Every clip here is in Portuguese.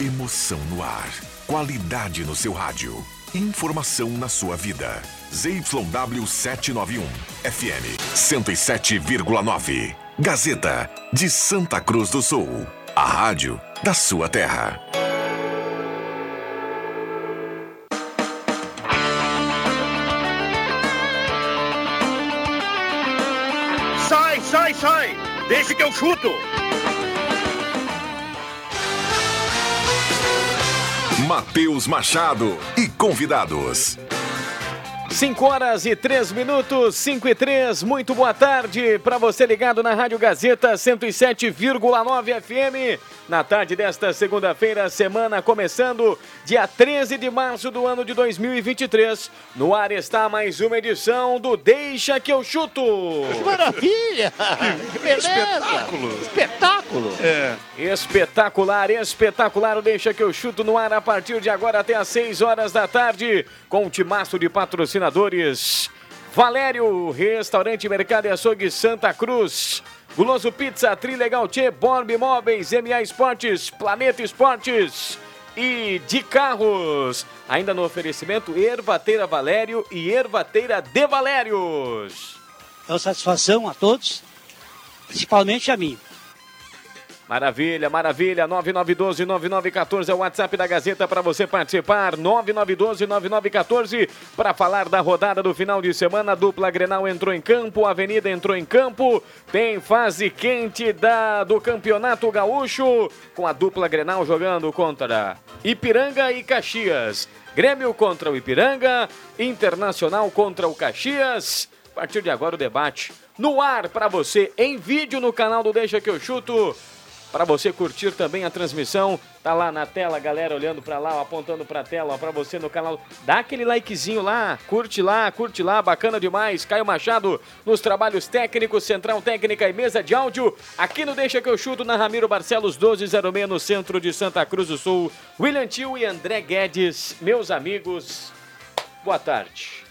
Emoção no ar. Qualidade no seu rádio. Informação na sua vida. ZYW 791. FM 107,9. Gazeta de Santa Cruz do Sul. A rádio da sua terra. Sai, sai, sai! Deixa que eu chuto! Matheus Machado e convidados. 5 horas e 3 minutos, 5 e 3. Muito boa tarde para você ligado na Rádio Gazeta 107,9 FM. Na tarde desta segunda-feira, semana começando, dia 13 de março do ano de 2023. No ar está mais uma edição do Deixa que eu chuto. Maravilha! Que beleza! Espetáculo. Espetáculo! É. Espetacular, espetacular o Deixa que eu chuto no ar a partir de agora até às 6 horas da tarde, com o timaço de patrocinadores. Valério, Restaurante Mercado e Açougue Santa Cruz. Guloso Pizza, Trilegal Tchê, Borb Imóveis, MA Esportes, Planeta Esportes e de carros. Ainda no oferecimento Ervateira Valério e Ervateira de Valérios. É uma satisfação a todos, principalmente a mim. Maravilha, maravilha. 9912-9914 é o WhatsApp da Gazeta para você participar. 9912-9914 para falar da rodada do final de semana. A dupla Grenal entrou em campo, a Avenida entrou em campo. Tem fase quente da, do Campeonato Gaúcho com a dupla Grenal jogando contra Ipiranga e Caxias. Grêmio contra o Ipiranga, Internacional contra o Caxias. A partir de agora o debate no ar para você em vídeo no canal do Deixa que eu chuto para você curtir também a transmissão. Tá lá na tela, galera olhando para lá, apontando para a tela, para você no canal. Dá aquele likezinho lá, curte lá, curte lá, bacana demais. Caio Machado nos trabalhos técnicos, Central Técnica e Mesa de Áudio. Aqui no Deixa que eu chuto na Ramiro Barcelos 1206 no centro de Santa Cruz do Sul. William Tio e André Guedes, meus amigos. Boa tarde.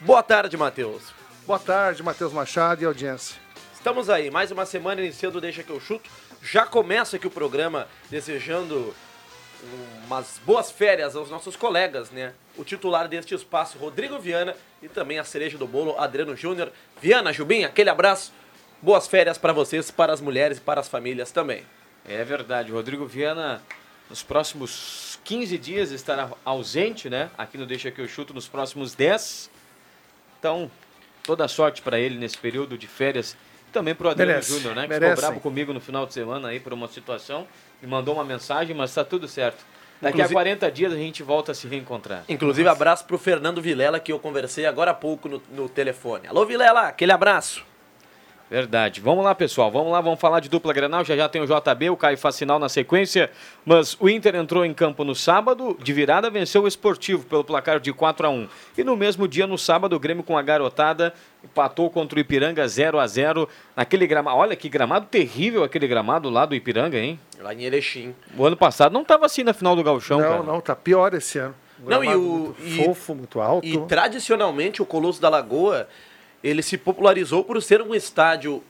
Boa tarde, Matheus. Boa tarde, Matheus Machado e audiência. Estamos aí, mais uma semana iniciando Deixa que eu chuto. Já começa aqui o programa desejando umas boas férias aos nossos colegas, né? O titular deste espaço, Rodrigo Viana, e também a cereja do bolo, Adriano Júnior. Viana, Jubim, aquele abraço. Boas férias para vocês, para as mulheres e para as famílias também. É verdade, Rodrigo Viana nos próximos 15 dias estará ausente, né? Aqui no Deixa que eu chuto nos próximos 10. Então, toda sorte para ele nesse período de férias. Também pro Adriano Júnior, né? Que merece. ficou bravo comigo no final de semana aí por uma situação. Me mandou uma mensagem, mas tá tudo certo. Daqui Inclusive- a 40 dias a gente volta a se reencontrar. Inclusive, abraço pro Fernando Vilela, que eu conversei agora há pouco no, no telefone. Alô, Vilela, aquele abraço. Verdade. Vamos lá, pessoal. Vamos lá, vamos falar de dupla Grenal. Já já tem o JB, o Caio Facinal na sequência. Mas o Inter entrou em campo no sábado, de virada venceu o Esportivo pelo placar de 4 a 1 E no mesmo dia, no sábado, o Grêmio com a garotada empatou contra o Ipiranga 0 a 0 naquele gramado. Olha que gramado terrível aquele gramado lá do Ipiranga, hein? Lá em Erechim. O ano passado não estava assim na final do Gauchão, não, cara. não, tá pior esse ano. Um Não, e o- muito e- fofo, muito alto. E tradicionalmente o Colosso da Lagoa, ele se popularizou por ser um estádio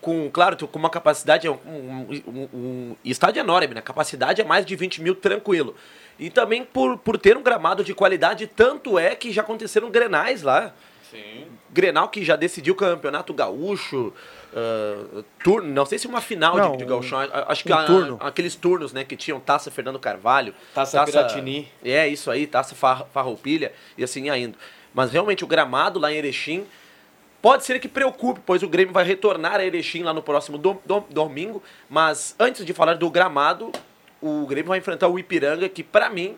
com, claro, com uma capacidade, um, um, um- estádio enorme, né? A capacidade é mais de 20 mil tranquilo. E também por, por ter um gramado de qualidade, tanto é que já aconteceram grenais lá. Sim. Grenal que já decidiu o campeonato gaúcho, ah, turno, não sei se uma final Não, de, de gauchão, acho que a- turno. aqueles turnos, né, que tinham Taça Fernando Carvalho, Taça Piratini. É, isso aí, Taça Far- Farroupilha e assim ia indo. Mas realmente o gramado lá em Erechim pode ser que preocupe, pois o Grêmio vai retornar a Erechim lá no próximo dom- dom- domingo, mas antes de falar do gramado, o Grêmio vai enfrentar o Ipiranga, que pra mim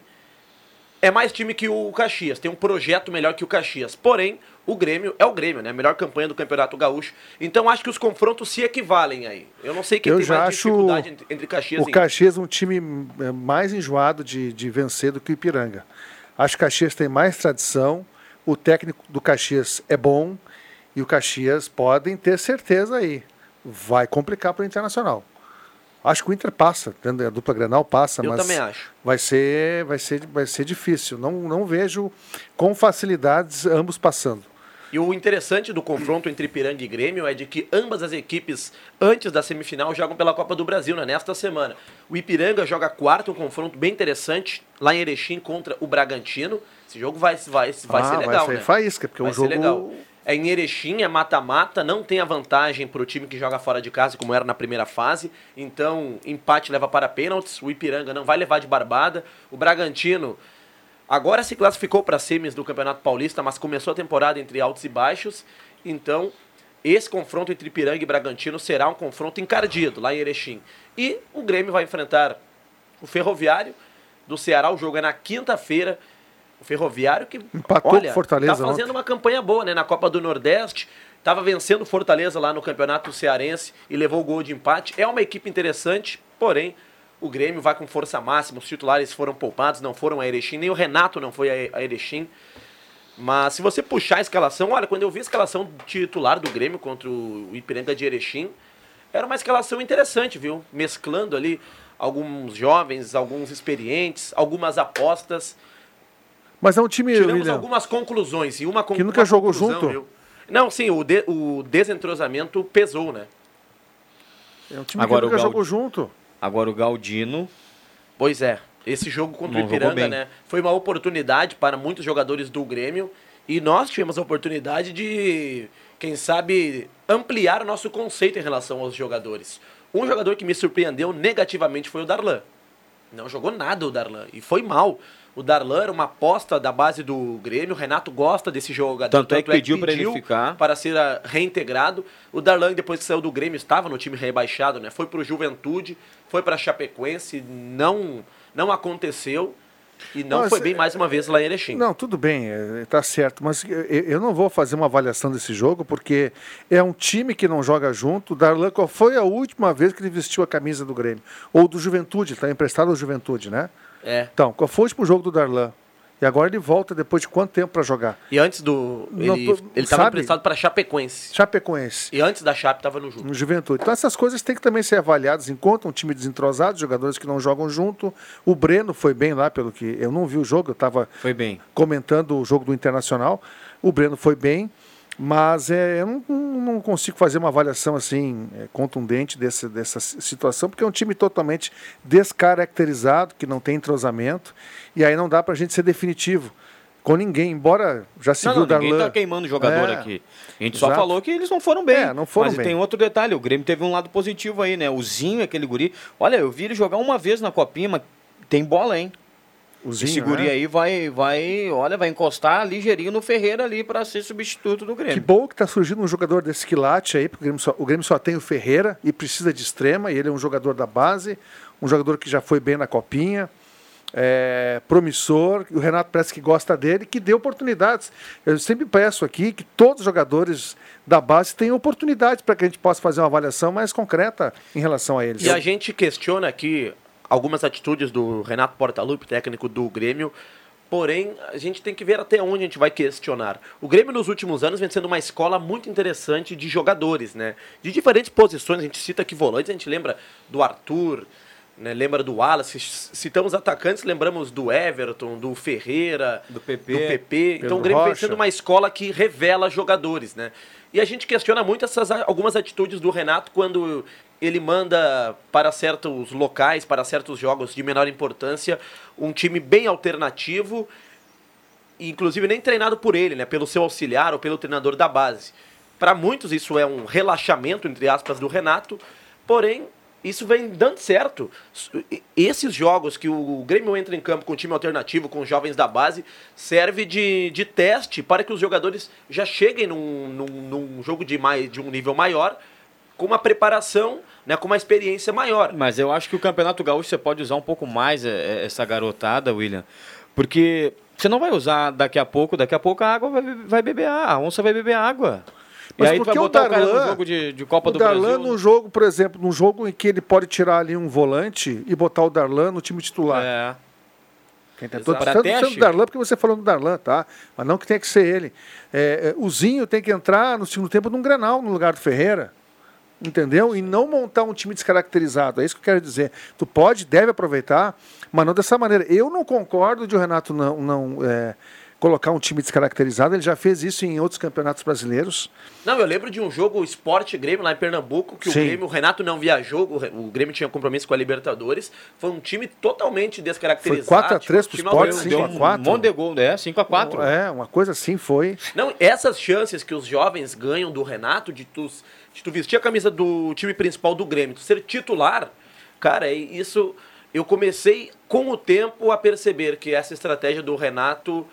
é mais time que o Caxias, tem um projeto melhor que o Caxias. Porém, o Grêmio é o Grêmio, né? A melhor campanha do Campeonato Gaúcho. Então acho que os confrontos se equivalem aí. Eu não sei quem Eu tem já mais acho dificuldade entre, entre Caxias O e Caxias é um time é, mais enjoado de, de vencer do que o Ipiranga. Acho que o Caxias tem mais tradição, o técnico do Caxias é bom e o Caxias podem ter certeza aí. Vai complicar para o Internacional. Acho que o Inter passa, a dupla Grenal passa, Eu mas também acho. vai ser, vai ser, vai ser difícil. Não, não vejo com facilidades ambos passando. E o interessante do confronto entre Ipiranga e Grêmio é de que ambas as equipes, antes da semifinal, jogam pela Copa do Brasil, né? Nesta semana. O Ipiranga joga quarto, um confronto bem interessante, lá em Erechim contra o Bragantino. Esse jogo vai, vai, vai Ah, ser vai legal, ser né? faísca, porque vai o ser jogo- legal. É em Erechim, é mata-mata, não tem a vantagem para o time que joga fora de casa, como era na primeira fase. Então, empate leva para pênaltis. O Ipiranga não vai levar de barbada. O Bragantino agora se classificou para semis do Campeonato Paulista, mas começou a temporada entre altos e baixos. Então, esse confronto entre Ipiranga e Bragantino será um confronto encardido lá em Erechim. E o Grêmio vai enfrentar o Ferroviário do Ceará. O jogo é na quinta-feira. O Ferroviário que Empatou olha, com Fortaleza tá fazendo ontem. uma campanha boa, né? Na Copa do Nordeste, estava vencendo Fortaleza lá no Campeonato Cearense e levou o gol de empate. É uma equipe interessante, porém o Grêmio vai com força máxima. Os titulares foram poupados, não foram a Erechim, nem o Renato não foi a a Erechim. Mas se você puxar a escalação, olha, quando eu vi a escalação titular do Grêmio contra o Ipiranga de Erechim, era uma escalação interessante, viu? Mesclando ali alguns jovens, alguns experientes, algumas apostas. Mas é um time, Tiramos William, algumas conclusões. E uma Que nunca uma jogou conclusão, junto? viu? Não, sim, o, de- o desentrosamento pesou, né? é um time Agora que o nunca jogou junto. Agora o Galdino. Pois é. Esse jogo contra Não o Ipiranga, né? Foi uma oportunidade para muitos jogadores do Grêmio. E nós tivemos a oportunidade de, quem sabe, ampliar o nosso conceito em relação aos jogadores. Um jogador que me surpreendeu negativamente foi o Darlan. Não jogou nada o Darlan. E foi mal. O Darlan era uma aposta da base do Grêmio. O Renato gosta desse jogador. Tanto é que pediu pra ele ficar. Para ser ah, reintegrado. O Darlan, depois que saiu do Grêmio, estava no time rebaixado, né? Foi pro Juventude, foi pra Chapecoense, não, não aconteceu. E não Mas, foi bem mais uma vez lá em Erechim. Não, tudo bem, é, tá certo, mas eu, eu não vou fazer uma avaliação desse jogo porque é um time que não joga junto. O Darlan, qual foi a última vez que ele vestiu a camisa do Grêmio? Ou do Juventude, está emprestado ao Juventude, né? É. Então, qual foi o último jogo do Darlan? E agora ele volta depois de quanto tempo para jogar? E antes do. Ele, estava emprestado para Chapecoense. Chapecoense. E antes da Chape estava no jogo. No Juventude. Então essas coisas têm que também ser avaliadas. Enquanto um time desentrosado, jogadores que não jogam junto. O Breno foi bem lá, pelo que eu não vi o jogo, eu estava comentando o jogo do Internacional. O Breno foi bem, mas é, eu não, não consigo fazer uma avaliação assim é, contundente desse, dessa situação, porque é um time totalmente descaracterizado, que não tem entrosamento, e aí não dá para a gente ser definitivo com ninguém, embora já se Não, viu não, o ninguém Darlan. tá queimando o jogador É, aqui. A gente só exato. falou que eles não foram bem. É, não foram Mas bem. tem outro detalhe, o Grêmio teve um lado positivo aí, né? O Zinho, aquele guri. Olha, eu vi ele jogar uma vez na copinha, mas tem bola, hein? O Esse Zinho, guri né? aí vai, vai, olha, vai encostar ligeirinho no Ferreira ali para ser substituto do Que Grêmio. bom que está surgindo um jogador desse quilate aí, porque o Grêmio, só, o Grêmio só tem o Ferreira e precisa de extrema, e ele é um jogador da base, um jogador que já foi bem na copinha, é, promissor, e o Renato parece que gosta dele, que dê oportunidades. Eu sempre peço aqui que todos os jogadores da base tenham oportunidades para que a gente possa fazer uma avaliação mais concreta em relação a eles. E a gente questiona aqui algumas atitudes do Renato Portaluppi, técnico do Grêmio. Porém, a gente tem que ver até onde a gente vai questionar. O Grêmio, nos últimos anos, vem sendo uma escola muito interessante de jogadores, né? De diferentes posições. A gente cita aqui volantes, a gente lembra do Arthur, né? lembra do Wallace. Citamos atacantes, lembramos do Everton, do Ferreira, Do PP. do PP. Então, o Grêmio vem Rocha. sendo uma escola que revela jogadores, né? E a gente questiona muito essas algumas atitudes do Renato quando ele manda para certos locais, para certos jogos de menor importância, um time bem alternativo, inclusive nem treinado por ele, né, pelo seu auxiliar ou pelo treinador da base. Para muitos isso é um relaxamento entre aspas do Renato, porém isso vem dando certo. Esses jogos que o Grêmio entra em campo com time alternativo, com jovens da base, serve de, de teste para que os jogadores já cheguem num, num, num jogo de, mais, de um nível maior, com uma preparação, né, com uma experiência maior. Mas eu acho que o Campeonato Gaúcho você pode usar um pouco mais é, é, essa garotada, William. Porque você não vai usar daqui a pouco, daqui a pouco a água vai, vai beber a, a onça vai beber água. Mas e aí tu vai porque o o, Darlan- no jogo de, de Copa o do Darlan Brasil. num jogo, por exemplo, num jogo em que ele pode tirar ali um volante e botar o Darlan no time titular. É. Estou Pra dizendo teste. do Darlan porque você falou do Darlan, tá? Mas não que tenha que ser ele. É, é, o Zinho tem que entrar no segundo tempo num Grenal, no lugar do Ferreira. Entendeu? E não montar um time descaracterizado. É isso que eu quero dizer. Tu pode, deve aproveitar, mas não dessa maneira. Eu não concordo de o Renato não, não é, colocar um time descaracterizado. Ele já fez isso em outros campeonatos brasileiros. Não, eu lembro de um jogo Esporte Grêmio lá em Pernambuco, que o Grêmio, o Renato não viajou, o Grêmio tinha compromisso com a Libertadores. Foi um time totalmente descaracterizado. 4 a 3 tipo, pro time Sport, ao- 5 Deu a um 4. monte de gol, né? 5x4. É, uma coisa assim foi. Não, essas chances que os jovens ganham do Renato de tu, de tu vestir a camisa do time principal do Grêmio, tu ser titular, cara, é isso. Eu comecei com o tempo a perceber que essa estratégia do Renato,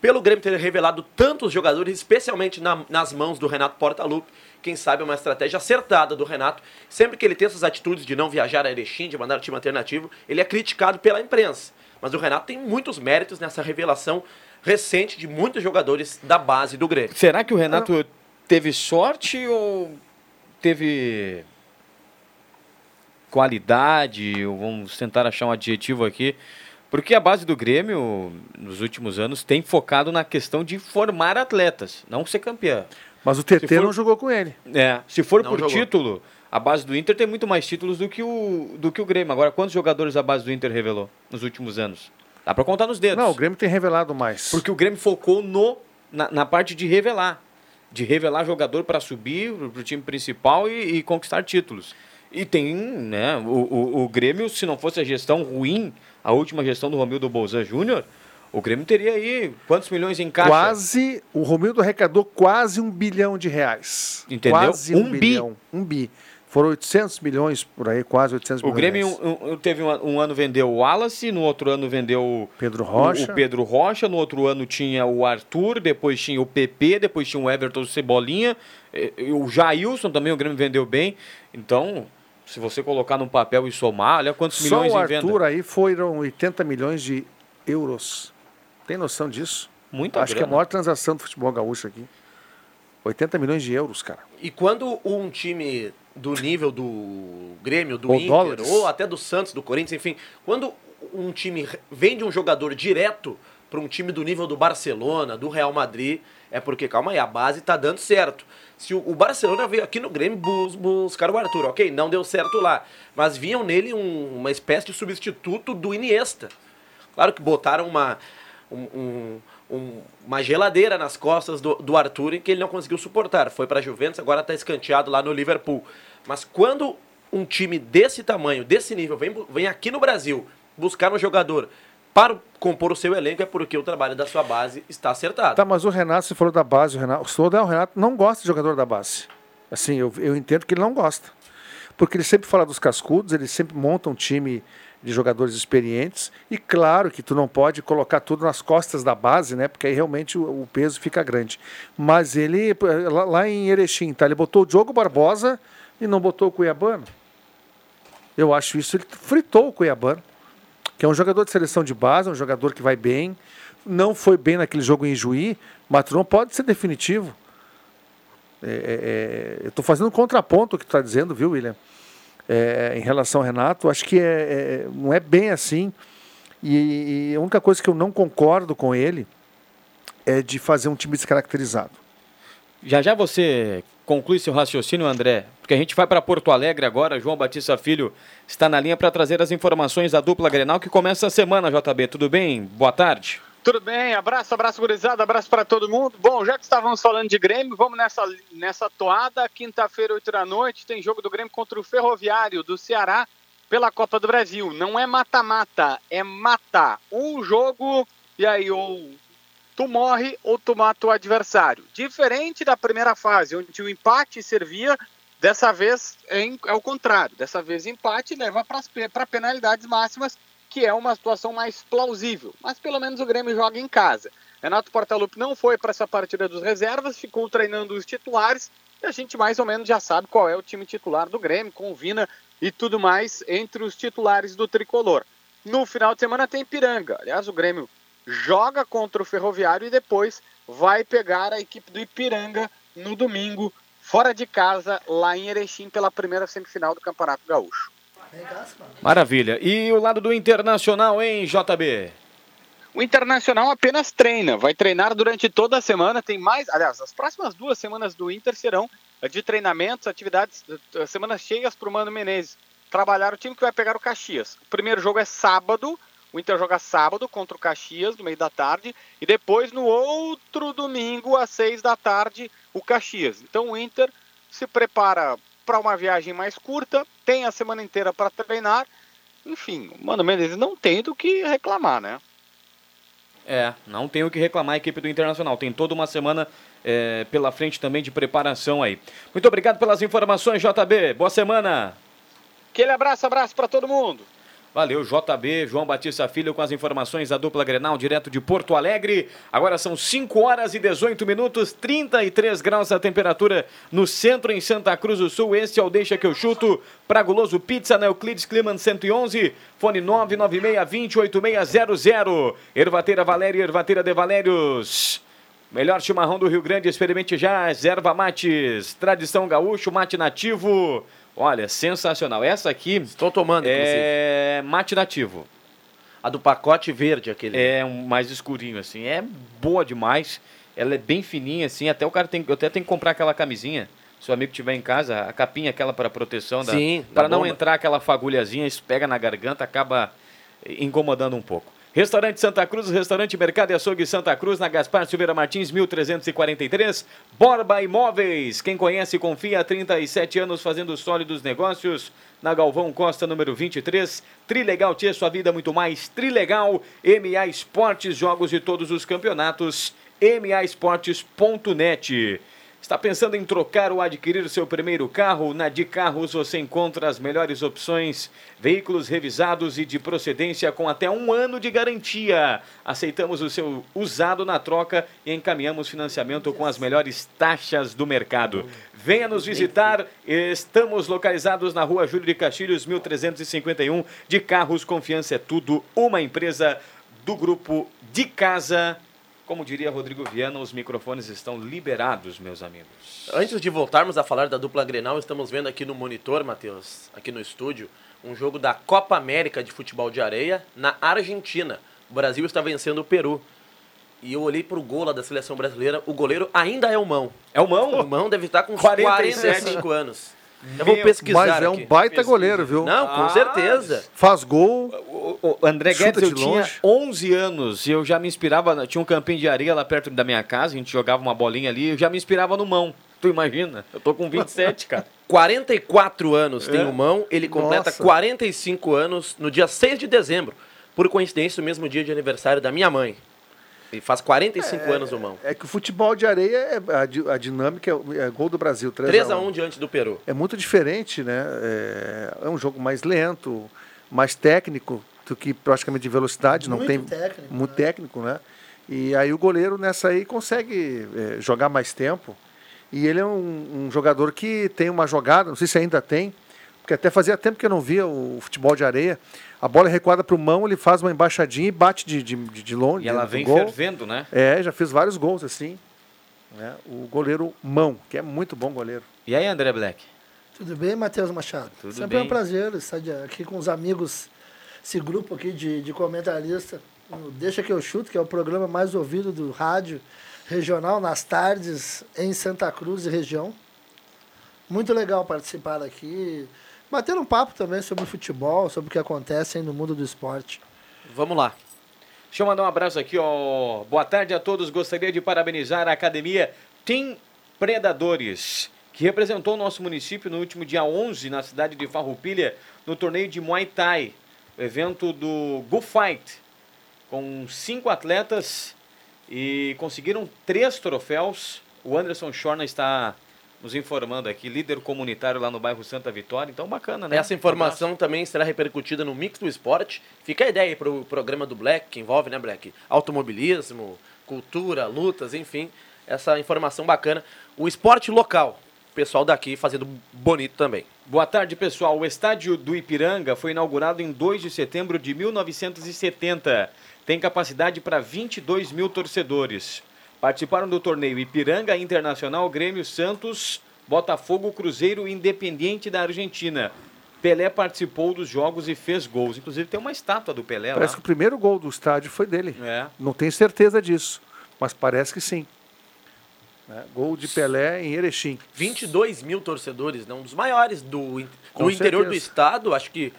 pelo Grêmio ter revelado tantos jogadores, especialmente na- nas mãos do Renato Portaluppi, quem sabe é uma estratégia acertada do Renato. Sempre que ele tem essas atitudes de não viajar a Erechim, de mandar o time alternativo, ele é criticado pela imprensa. Mas o Renato tem muitos méritos nessa revelação recente de muitos jogadores da base do Grêmio. Será que o Renato teve sorte ou teve qualidade? Ou Vamos tentar achar um adjetivo aqui. Porque a base do Grêmio, nos últimos anos, tem focado na questão de formar atletas, não ser campeão. Mas o TT for- não jogou com ele. É, se for Não por jogou. título, a base do Inter tem muito mais títulos do que, o, do que o Grêmio. Agora, quantos jogadores a base do Inter revelou nos últimos anos? Dá pra contar nos dedos. Não, o Grêmio tem revelado mais. Porque o Grêmio focou no, na, na parte de revelar. De revelar jogador para subir para o time principal e, e conquistar títulos. E tem, né, o, o, o Grêmio, se não fosse a gestão ruim, a última gestão do Romildo Bolzan Júnior, o Grêmio teria aí quantos milhões em caixa? Quase, o Romildo arrecadou quase um bilhão de reais. Entendeu? Quase Um um, bi. bilhão. Um bi. Foram 800 milhões por aí, quase 800 O milhões. Grêmio um, um- teve um, um ano vendeu o Wallace, no outro ano vendeu o Pedro o- Rocha. O, Pedro Rocha, no outro ano tinha o Arthur, depois tinha o PP, depois tinha o Everton Cebolinha, o Jailson também, o Grêmio vendeu bem. Então, se você colocar num papel e somar, olha quantos Só milhões o em venda. Arthur aí foram 80 milhões de euros. Tem noção disso? Muita Acho que é a grana. maior transação do futebol gaúcho aqui. 80 milhões de euros, cara. E quando um time do nível do Grêmio, do Ou Inter, dólares. ou até do Santos, do Corinthians, enfim, quando um time vende um jogador direto para um time do nível do Barcelona, do Real Madrid, é porque, calma aí, a base tá dando certo. Se o, o Barcelona veio aqui no Grêmio bus, buscar o Arthur, ok, não deu certo lá, mas viam nele um- uma espécie de substituto do Iniesta. Claro que botaram uma, um- um- um- uma geladeira nas costas do, do Arthur que ele não conseguiu suportar. Foi para a Juventus, agora está escanteado lá no Liverpool. Mas quando um time desse tamanho, desse nível, vem, vem aqui no Brasil buscar um jogador para compor o seu elenco, é porque o trabalho da sua base está acertado. Tá, mas o Renato, você falou da base, o Renato, o Renato não gosta de jogador da base. Assim, eu, eu entendo que ele não gosta. Porque ele sempre fala dos cascudos, ele sempre monta um time de jogadores experientes. E claro que tu não pode colocar tudo nas costas da base, né? Porque aí realmente o, o peso fica grande. Mas ele, lá, lá em Erechim, tá? Ele botou o Diogo Barbosa e não botou o Cuiabano. Eu acho isso, ele fritou o Cuiabano que é um jogador de seleção de base, um jogador que vai bem, não foi bem naquele jogo em Juí, mas não pode ser definitivo. É, é, é, eu estou fazendo um contraponto ao que tu está dizendo, viu, William? É, em relação ao Renato, acho que é, é- não é bem assim. E, e a única coisa que eu não concordo com ele é de fazer um time descaracterizado. Já já você conclui seu raciocínio, André, porque a gente vai para Porto Alegre agora. João Batista Filho está na linha para trazer as informações da dupla Grenal que começa a semana, JB. Tudo bem? Boa tarde. Tudo bem, abraço, abraço gurizada, abraço para todo mundo. Bom, já que estávamos falando de Grêmio, vamos nessa, nessa toada. Quinta-feira, 8 da noite, tem jogo do Grêmio contra o Ferroviário do Ceará pela Copa do Brasil. Não é mata-mata, é mata. Um jogo e aí ou tu morre ou tu mata o adversário. Diferente da primeira fase, onde o empate servia, dessa vez é, é o contrário. Dessa vez empate leva para penalidades máximas que é uma situação mais plausível. Mas pelo menos o Grêmio joga em casa. Renato Portaluppi não foi para essa partida dos reservas, ficou treinando os titulares e a gente mais ou menos já sabe qual é o time titular do Grêmio, com Vina e tudo mais entre os titulares do tricolor. No final de semana tem Piranga. Aliás, o Grêmio joga contra o Ferroviário e depois vai pegar a equipe do Ipiranga no domingo, fora de casa, lá em Erechim, pela primeira semifinal do Campeonato Gaúcho. Maravilha. E o lado do Internacional, hein, JB? O Internacional apenas treina, vai treinar durante toda a semana. Tem mais, aliás, as próximas duas semanas do Inter serão de treinamentos, atividades, eh, semanas cheias para o Mano Menezes trabalhar o time que vai pegar o Caxias. O primeiro jogo é sábado, O Inter joga sábado contra o Caxias, no meio da tarde, e depois no outro domingo, às seis da tarde, o Caxias. Então o Inter se prepara para uma viagem mais curta, tem a semana inteira para treinar. Enfim, o Mano Menezes não tem do que reclamar, né? É, não tem o que reclamar a equipe do Internacional. Tem toda uma semana é, pela frente também de preparação aí. Muito obrigado pelas informações, JB. Boa semana. Aquele abraço, abraço para todo mundo. Valeu, JB, João Batista Filho, com as informações da dupla Grenal, direto de Porto Alegre. Agora são 5 horas e 18 minutos, 33 graus a temperatura no centro, em Santa Cruz do Sul. Este é o Deixa Que Eu Chuto, para Guloso Pizza, na Euclides Climan 111, fone 996-28600. Ervateira Valéria, Ervateira de Valérios. Melhor chimarrão do Rio Grande, experimente já, erva mates, tradição gaúcho, mate nativo. Olha, sensacional. Essa aqui. Estou tomando, É mate nativo. A do pacote verde, aquele. É um mais escurinho, assim. É boa demais. Ela é bem fininha, assim. Até o cara tem. Eu até tenho que comprar aquela camisinha. Se o amigo tiver em casa, a capinha aquela para proteção da. Sim, Para não bomba. entrar aquela fagulhazinha, isso pega na garganta, acaba incomodando um pouco. Restaurante Santa Cruz, Restaurante Mercado e Açougue Santa Cruz, na Gaspar Silveira Martins, 1343. Borba Imóveis, quem conhece confia há 37 anos fazendo sólidos negócios. Na Galvão Costa, número 23. Trilegal Tia, sua vida muito mais. Trilegal, MA Esportes, jogos de todos os campeonatos. MAEsportes.net. Está pensando em trocar ou adquirir seu primeiro carro? Na De Carros você encontra as melhores opções, veículos revisados e de procedência com até um ano de garantia. Aceitamos o seu usado na troca e encaminhamos financiamento com as melhores taxas do mercado. Venha nos visitar, estamos localizados na rua Júlio de Castilhos, 1351. De Carros, confiança é tudo, uma empresa do grupo de casa. Como diria Rodrigo Viana, os microfones estão liberados, meus amigos. Antes de voltarmos a falar da dupla Grenal, estamos vendo aqui no monitor, Matheus, aqui no estúdio, um jogo da Copa América de futebol de areia na Argentina. O Brasil está vencendo o Peru. E eu olhei pro gol lá da seleção brasileira, o goleiro ainda é o Mão. É o Mão? O Mão deve estar com uns 47. 45 anos. Eu vou pesquisar Mas é um aqui. baita goleiro, viu? Não, com Ah, certeza. Faz gol. O, o André Guedes, eu tinha longe. 11 anos e eu já me inspirava, tinha um campinho de areia lá perto da minha casa, a gente jogava uma bolinha ali, eu já me inspirava no Mão. Tu imagina? Eu tô com 27, cara. 44 anos tem É? o Mão, ele completa Nossa. 45 anos no dia 6 de dezembro. Por coincidência, o mesmo dia de aniversário da minha mãe. Ele faz 45 anos o Mão. É que o futebol de areia, é, a, a dinâmica é, é gol do Brasil, 3 3 a a 1 1 diante do Peru. É muito diferente, né? É, é um jogo mais lento, mais técnico do que praticamente de velocidade. Não Muito tem técnico, muito né? técnico, né? E aí o goleiro nessa aí consegue é, jogar mais tempo. E ele é um, um jogador que tem uma jogada, não sei se ainda tem, porque até fazia tempo que eu não via o futebol de areia. A bola é recuada para o mão, ele faz uma embaixadinha e bate de, de, de longe. E ela vem gol. fervendo, né? É, já fez vários gols assim. né? O goleiro Mão, que é muito bom goleiro. E aí, André Black? Tudo bem, Matheus Machado? Tudo Sempre é bem. um prazer estar aqui com os amigos, esse grupo aqui de, de comentarista. Deixa que eu chuto, que é o programa mais ouvido do rádio regional nas tardes em Santa Cruz e região. Muito legal participar aqui. Bater um papo também sobre futebol, sobre o que acontece aí no mundo do esporte. Vamos lá. Deixa eu mandar um abraço aqui, ó. Boa tarde a todos. Gostaria de parabenizar a academia Team Predadores, que representou o nosso município no último dia 11 na cidade de Farroupilha, no torneio de Muay Thai, evento do Go Fight, com cinco atletas e conseguiram três troféus. O Anderson Schorna está nos informando aqui, líder comunitário lá no bairro Santa Vitória. Então, bacana, né? Essa informação também será repercutida no Mix do Esporte. Fica a ideia aí pro programa do Black, que envolve, né, Black? Automobilismo, cultura, lutas, enfim. Essa informação bacana. O esporte local. O pessoal daqui fazendo bonito também. Boa tarde, pessoal. O estádio do Ipiranga foi inaugurado em 2 de setembro de 1970. Tem capacidade para 22 mil torcedores. Participaram do torneio Ipiranga Internacional, Grêmio Santos, Botafogo, Cruzeiro Independiente da Argentina. Pelé participou dos jogos e fez gols. Inclusive tem uma estátua do Pelé Parece que lá. o primeiro gol do estádio foi dele. É. Não tenho certeza disso, mas parece que sim. Né? Gol de Pelé em Erechim. 22 mil torcedores, né? um dos maiores do, do interior do estado. Acho que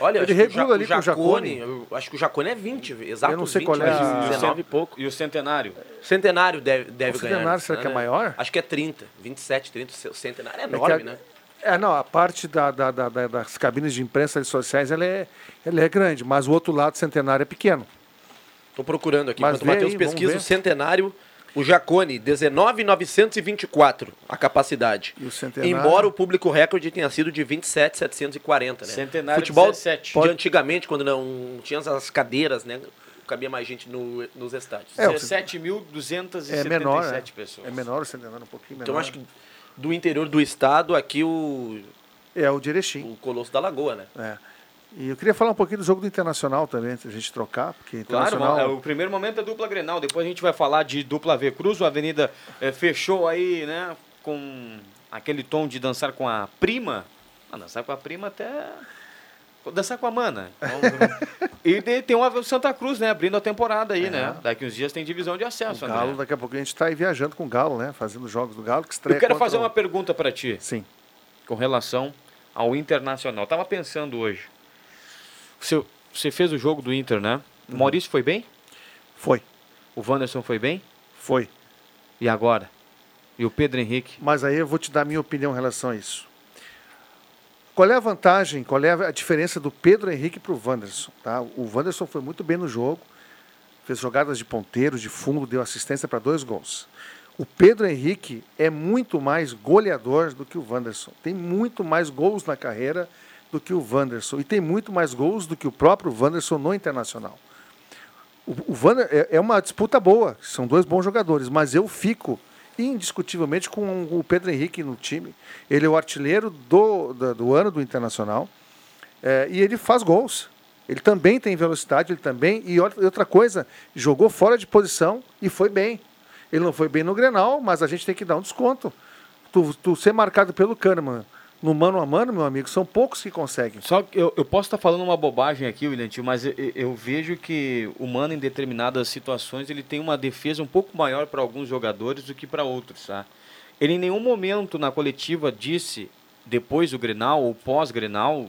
Olha, Ele acho que o Ja- regula ali o com o Jacone. Eu acho que o Jacone é 20, exato. Eu não sei 20, qual é mas a- E o 19. cento e pouco. E o centenário. Centenário deve, deve O ganhar. centenário será que é né? maior? Acho que é 30, 27, 30. O centenário é É enorme, a- né? É, não, a parte da, da- da- da- das cabines de imprensa e sociais ela é, ela é grande, mas o outro lado centenário é pequeno. Tô procurando aqui. Mas Enquanto o Matheus pesquisa, o centenário, o Jacone, 19,924 a capacidade. E o centenário? Embora o público recorde tenha sido de 27,740, né? Centenário, Futebol 17. de antigamente, quando não tinha as cadeiras, né? Cabia mais gente no- nos estádios. É, o- 17.277 É menor, né? pessoas. É menor o centenário, um pouquinho menor. Então acho que do interior do estado, aqui o, É o de Erechim. o Colosso da Lagoa, né? É. E eu queria falar um pouquinho do jogo do Internacional também, da gente trocar, porque Claro, Internacional... é, o primeiro momento é dupla Grenal, depois a gente vai falar de dupla V Cruz, o Avenida eh, fechou aí, né, com aquele tom de dançar com a prima, ah, dançar com a prima até dançar com a mana. Então, e tem o Santa Cruz, né, abrindo a temporada aí, né, daqui uns dias tem divisão de acesso, O André. Galo, daqui a pouco a gente está aí viajando com o Galo, né? Fazendo jogos do Galo que estreia Eu quero fazer o- uma pergunta para ti, Sim. com relação ao Internacional. Tava pensando hoje, você, você fez o jogo do Inter, né, o Uhum. Maurício foi bem? Foi, O Wanderson foi bem? foi. E agora? E o Pedro Henrique? Mas aí eu vou te dar a minha opinião em relação a isso. Qual é a vantagem, qual é a diferença do Pedro Henrique para o Wanderson? Tá? O Wanderson foi muito bem no jogo, fez jogadas de ponteiro, de fundo, deu assistência para dois gols. O Pedro Henrique é muito mais goleador do que o Wanderson. Tem muito mais gols na carreira do que o Wanderson. E tem muito mais gols do que o próprio Wanderson no Internacional. O, o Wander é, é uma disputa boa, são dois bons jogadores, mas eu fico indiscutivelmente com o Pedro Henrique no time. Ele é o artilheiro do, da- do ano do Internacional é, e ele faz gols. Ele também tem velocidade, ele também. E outra- e outra coisa, jogou fora de posição e foi bem. Ele não foi bem no Grenal, mas a gente tem que dar um desconto. Tu, tu ser marcado pelo Kahneman no mano a mano, meu amigo, são poucos que conseguem. Só que eu, eu posso estar falando uma bobagem aqui, William Tio, mas eu, eu- vejo que o Mano, em determinadas situações, ele tem uma defesa um pouco maior para alguns jogadores do que para outros, tá? Ele em nenhum momento na coletiva disse, depois do Grenal ou pós-Grenal,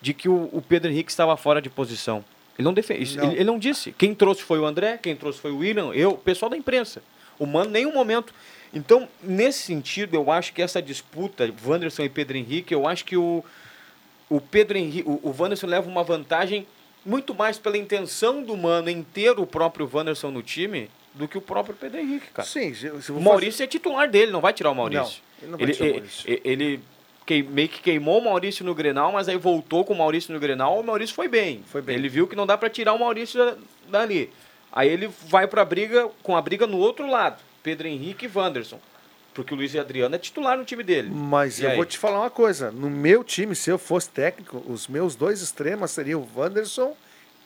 de que o, o Pedro Henrique estava fora de posição. Ele não, defe- isso- Não. Ele, ele não disse. Quem trouxe foi o André, quem trouxe foi o William, eu, o pessoal da imprensa. O Mano, em nenhum momento. Então, nesse sentido, eu acho que essa disputa, Wanderson e Pedro Henrique, eu acho que o, o Pedro Henrique, o, o Wanderson leva uma vantagem muito mais pela intenção do Mano em ter o próprio Wanderson no time do que o próprio Pedro Henrique, cara. Sim, O Maurício é titular dele, não vai tirar o Maurício. Não, ele não vai ele, tirar o ele- Maurício. ele quei- meio que queimou o Maurício no Grenal, mas aí voltou com o Maurício no Grenal, o Maurício foi bem. Foi bem. Ele viu que não dá pra tirar o Maurício da- dali. Aí ele vai pra briga, com a briga no outro lado, Pedro Henrique e Wanderson. Porque o Luiz Adriano é titular no time dele. Mas E eu aí? vou te falar uma coisa. No meu time, se eu fosse técnico, os meus dois extremas seriam o Wanderson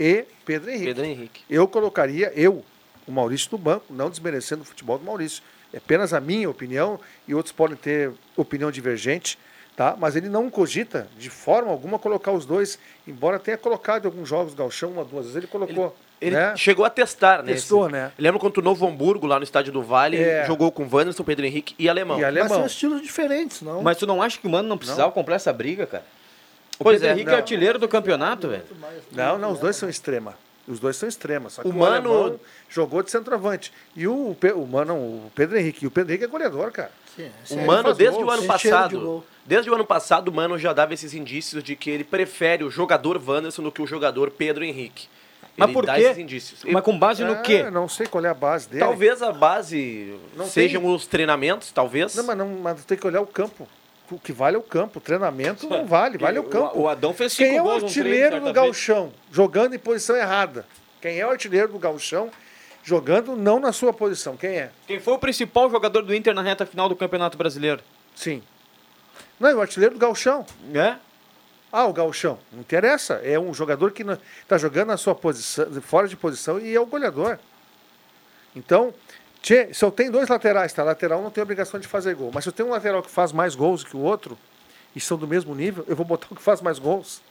e Pedro Henrique. Pedro Henrique. Eu colocaria, eu, o Maurício no banco, não desmerecendo o futebol do Maurício. É apenas a minha opinião e outros podem ter opinião divergente, tá? Mas ele não cogita, de forma alguma, colocar os dois, embora tenha colocado em alguns jogos galchão uma, duas vezes, ele colocou. Ele né? chegou a testar, né? Testou, esse- né? Lembra quando o Novo Hamburgo, lá no estádio do Vale, É. jogou com Wanderson, Pedro Henrique e Alemão. E Mas alemão. são estilos diferentes, não? Mas tu não acha que o Mano não precisava comprar essa briga, cara? O Pois Pedro é, Henrique é não. artilheiro do campeonato, velho. Não, não, os dois são extrema. Os dois são extremos. Só que O o, Mano- alemão jogou de centroavante. E o, Pe- o, Mano, o Pedro Henrique. E o Pedro Henrique é goleador, cara. Sim, esse O Mano, desde gols, o ano passado, gol. desde o ano passado, o Mano já dava esses indícios de que ele prefere o jogador Wanderson do que o jogador Pedro Henrique. Mas ele por dá quê? esses indícios. Mas com base no Ah, quê? Não sei qual é a base dele. Talvez a base Não sejam os treinamentos, talvez. Não, mas, não, mas tem que olhar o campo. O que vale é o campo. O treinamento não vale, vale o campo. O Adão fez cinco Quem é o gols num treino, artilheiro certa do vez. galchão? Jogando em posição errada. Quem é o artilheiro do galchão? Jogando não na sua posição. Quem é? Quem foi o principal jogador do Inter na reta final do Campeonato Brasileiro? Sim. Não, é o artilheiro do galchão. É? Ah, o Galchão. Não interessa. É um jogador que está jogando na sua posição, fora de posição e é o goleador. Então, tchê, se eu tenho dois laterais, tá? Lateral não tem obrigação de fazer gol. Mas se eu tenho um lateral que faz mais gols que o outro, e são do mesmo nível, eu vou botar o que faz mais gols.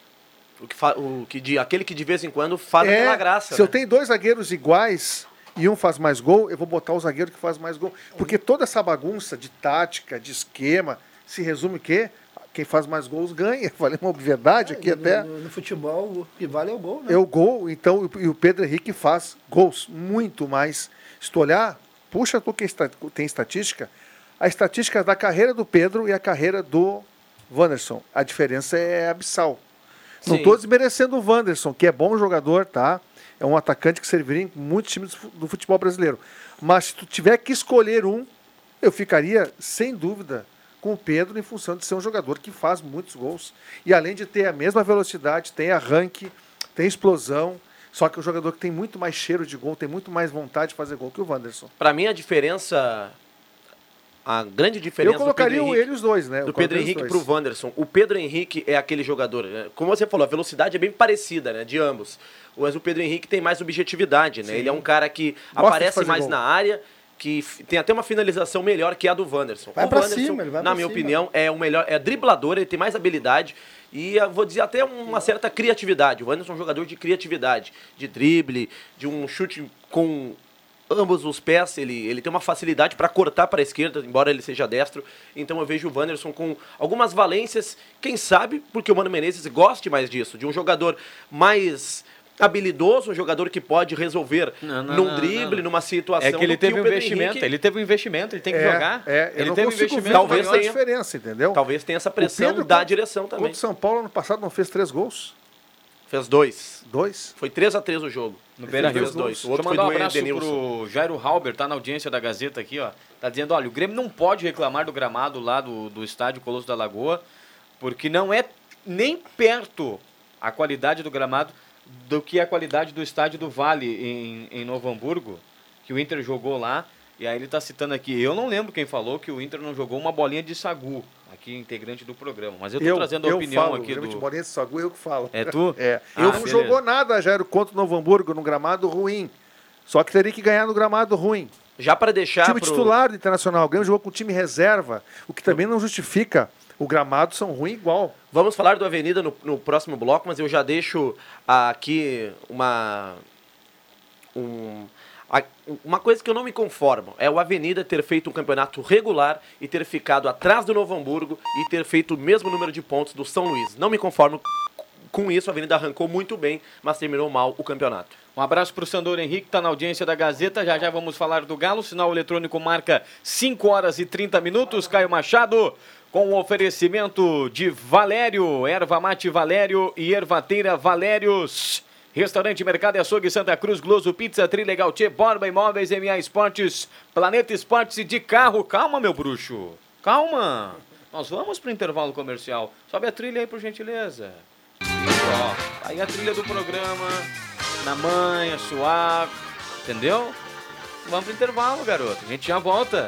O que fa- o que de, aquele que de vez em quando faz É, aquela graça. Se eu né? tenho dois zagueiros iguais e um faz mais gol, eu vou botar o zagueiro que faz mais gol. Porque toda essa bagunça de tática, de esquema, se resume o quê? Quem faz mais gols ganha. Falei uma verdade aqui no, até. No, no, futebol, o que vale é o gol, né? É o gol, então, e o Pedro Henrique faz gols muito mais. Se tu olhar, puxa tu que tem estatística, a estatística da carreira do Pedro e a carreira do Wanderson. A diferença é abissal. Não estou desmerecendo o Wanderson, que é bom jogador, tá? É um atacante que serviria em muitos times do futebol brasileiro. Mas se tu tiver que escolher um, eu ficaria, sem dúvida, com o Pedro em função de ser um jogador que faz muitos gols. E além de ter a mesma velocidade, tem arranque, tem explosão. Só que o jogador que tem muito mais cheiro de gol, tem muito mais vontade de fazer gol que o Wanderson. Para mim, a diferença. A grande diferença. Eu colocaria do Pedro Henrique, ele os dois, né? Do Pedro Henrique para o Wanderson. O Pedro Henrique é aquele jogador. né? Como você falou, a velocidade é bem parecida, né? De ambos. Mas o Pedro Henrique tem mais objetividade, né? Ele é um cara que Gosta aparece mais gol. na área, que tem até uma finalização melhor que a do Wanderson. Vai o pra Wanderson, cima, ele vai na minha cima. opinião, é o melhor, é driblador, ele tem mais habilidade e eu vou dizer até uma certa criatividade. O Wanderson é um jogador de criatividade, de drible, de um chute com ambos os pés, ele, ele tem uma facilidade para cortar para a esquerda, embora ele seja destro. Então eu vejo o Wanderson com algumas valências, quem sabe, porque o Mano Menezes goste mais disso, de um jogador mais habilidoso, um jogador que pode resolver Não, não, num não, drible, não. numa situação. É que ele do teve o um investimento, Henrique- ele teve um investimento, ele tem que é, jogar. É, ele não teve um investimento Talvez tenha- diferença, entendeu? Talvez tenha essa pressão Pedro, da direção também. Contra o São Paulo, ano passado, não fez três gols? Fez dois. Dois? Foi 3 a 3 o jogo. No Beira fez Rio. dois. O Deixa eu outro foi mandar um do abraço Edenilson. pro Jairo Halber, tá na audiência da Gazeta aqui, ó. Tá dizendo, olha, o Grêmio não pode reclamar do gramado lá do, do estádio Colosso da Lagoa, porque não é nem perto a qualidade do gramado do que a qualidade do estádio do Vale em, em Novo Hamburgo, que o Inter jogou lá. E aí ele tá citando aqui, eu não lembro quem falou que o Inter não jogou uma bolinha de sagu, aqui integrante do programa. Mas eu tô trazendo a opinião falo, aqui do... bolinha de sagu, eu que falo. É tu? É. Ah, eu não beleza. jogou nada, Jairo, contra o Novo Hamburgo, num gramado ruim. Só que teria que ganhar no gramado ruim. Já para deixar time pro- titular do Internacional, o Grêmio jogou com time reserva, o que também não justifica. O gramado são ruim igual. Vamos falar do Avenida no, no próximo bloco, mas eu já deixo aqui uma. um- uma coisa que eu não me conformo é o Avenida ter feito um campeonato regular e ter ficado atrás do Novo Hamburgo e ter feito o mesmo número de pontos do São Luís. Não me conformo com isso, a Avenida arrancou muito bem, mas terminou mal o campeonato. Um abraço para o Sandor Henrique, que está na audiência da Gazeta. Já já vamos falar do Galo. Sinal eletrônico marca 5 horas e 30 minutos. Caio Machado, com o oferecimento de Valério, Erva Mate Valério e Ervateira Valérios. Restaurante Mercado e Açougue Santa Cruz, Gloso Pizza, Trilegal Tchê, Borba Imóveis, MA Esportes, Planeta Esportes e de carro. Calma, meu bruxo. Calma. Nós vamos para o intervalo comercial. Sobe a trilha aí, por gentileza. Isso, ó. Aí a trilha do programa, na manha, suave, entendeu? Vamos pro intervalo, garoto. A gente já volta.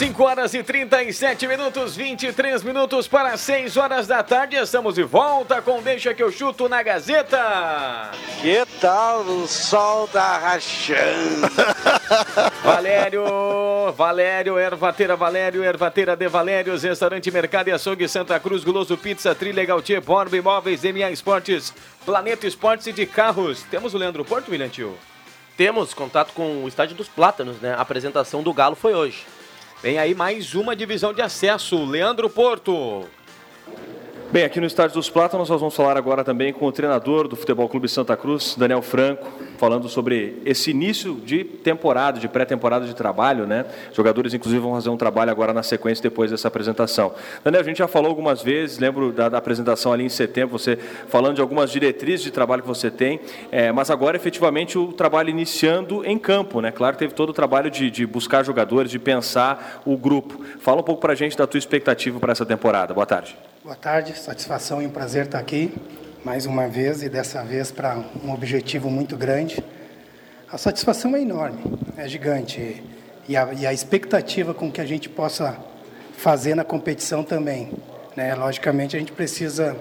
5 horas e 37 minutos, 23 minutos para 6 horas da tarde. Estamos de volta com Deixa que eu chuto na Gazeta. Que tal o sol tá rachando? Valério, Valério, Ervateira Valério, Ervateira de Valérios, Restaurante Mercado e Açougue Santa Cruz, Guloso Pizza, Trilegal Tia, Borba Imóveis, MA Esportes, Planeta Esportes e de Carros. Temos o Leandro Porto, William Tio? Temos contato com o Estádio dos Plátanos, né? A apresentação do Galo foi hoje. Vem aí mais uma divisão de acesso. Leandro Porto. Bem, aqui no Estádio dos Plátanos nós vamos falar agora também com o treinador do Futebol Clube Santa Cruz, Daniel Franco, falando sobre esse início de temporada, de pré-temporada de trabalho, né? Jogadores, inclusive, vão fazer um trabalho agora na sequência depois dessa apresentação. Daniel, a gente já falou algumas vezes, lembro da, da apresentação ali em setembro, você falando de algumas diretrizes de trabalho que você tem, é, mas agora efetivamente o trabalho iniciando em campo, né? Claro teve todo o trabalho de, de buscar jogadores, de pensar o grupo. Fala um pouco pra gente da tua expectativa para essa temporada. Boa tarde. Boa tarde, satisfação e um prazer estar aqui mais uma vez e dessa vez para um objetivo muito grande. A satisfação é enorme, é gigante e a, e a expectativa com que a gente possa fazer na competição também. Né? Logicamente, a gente precisa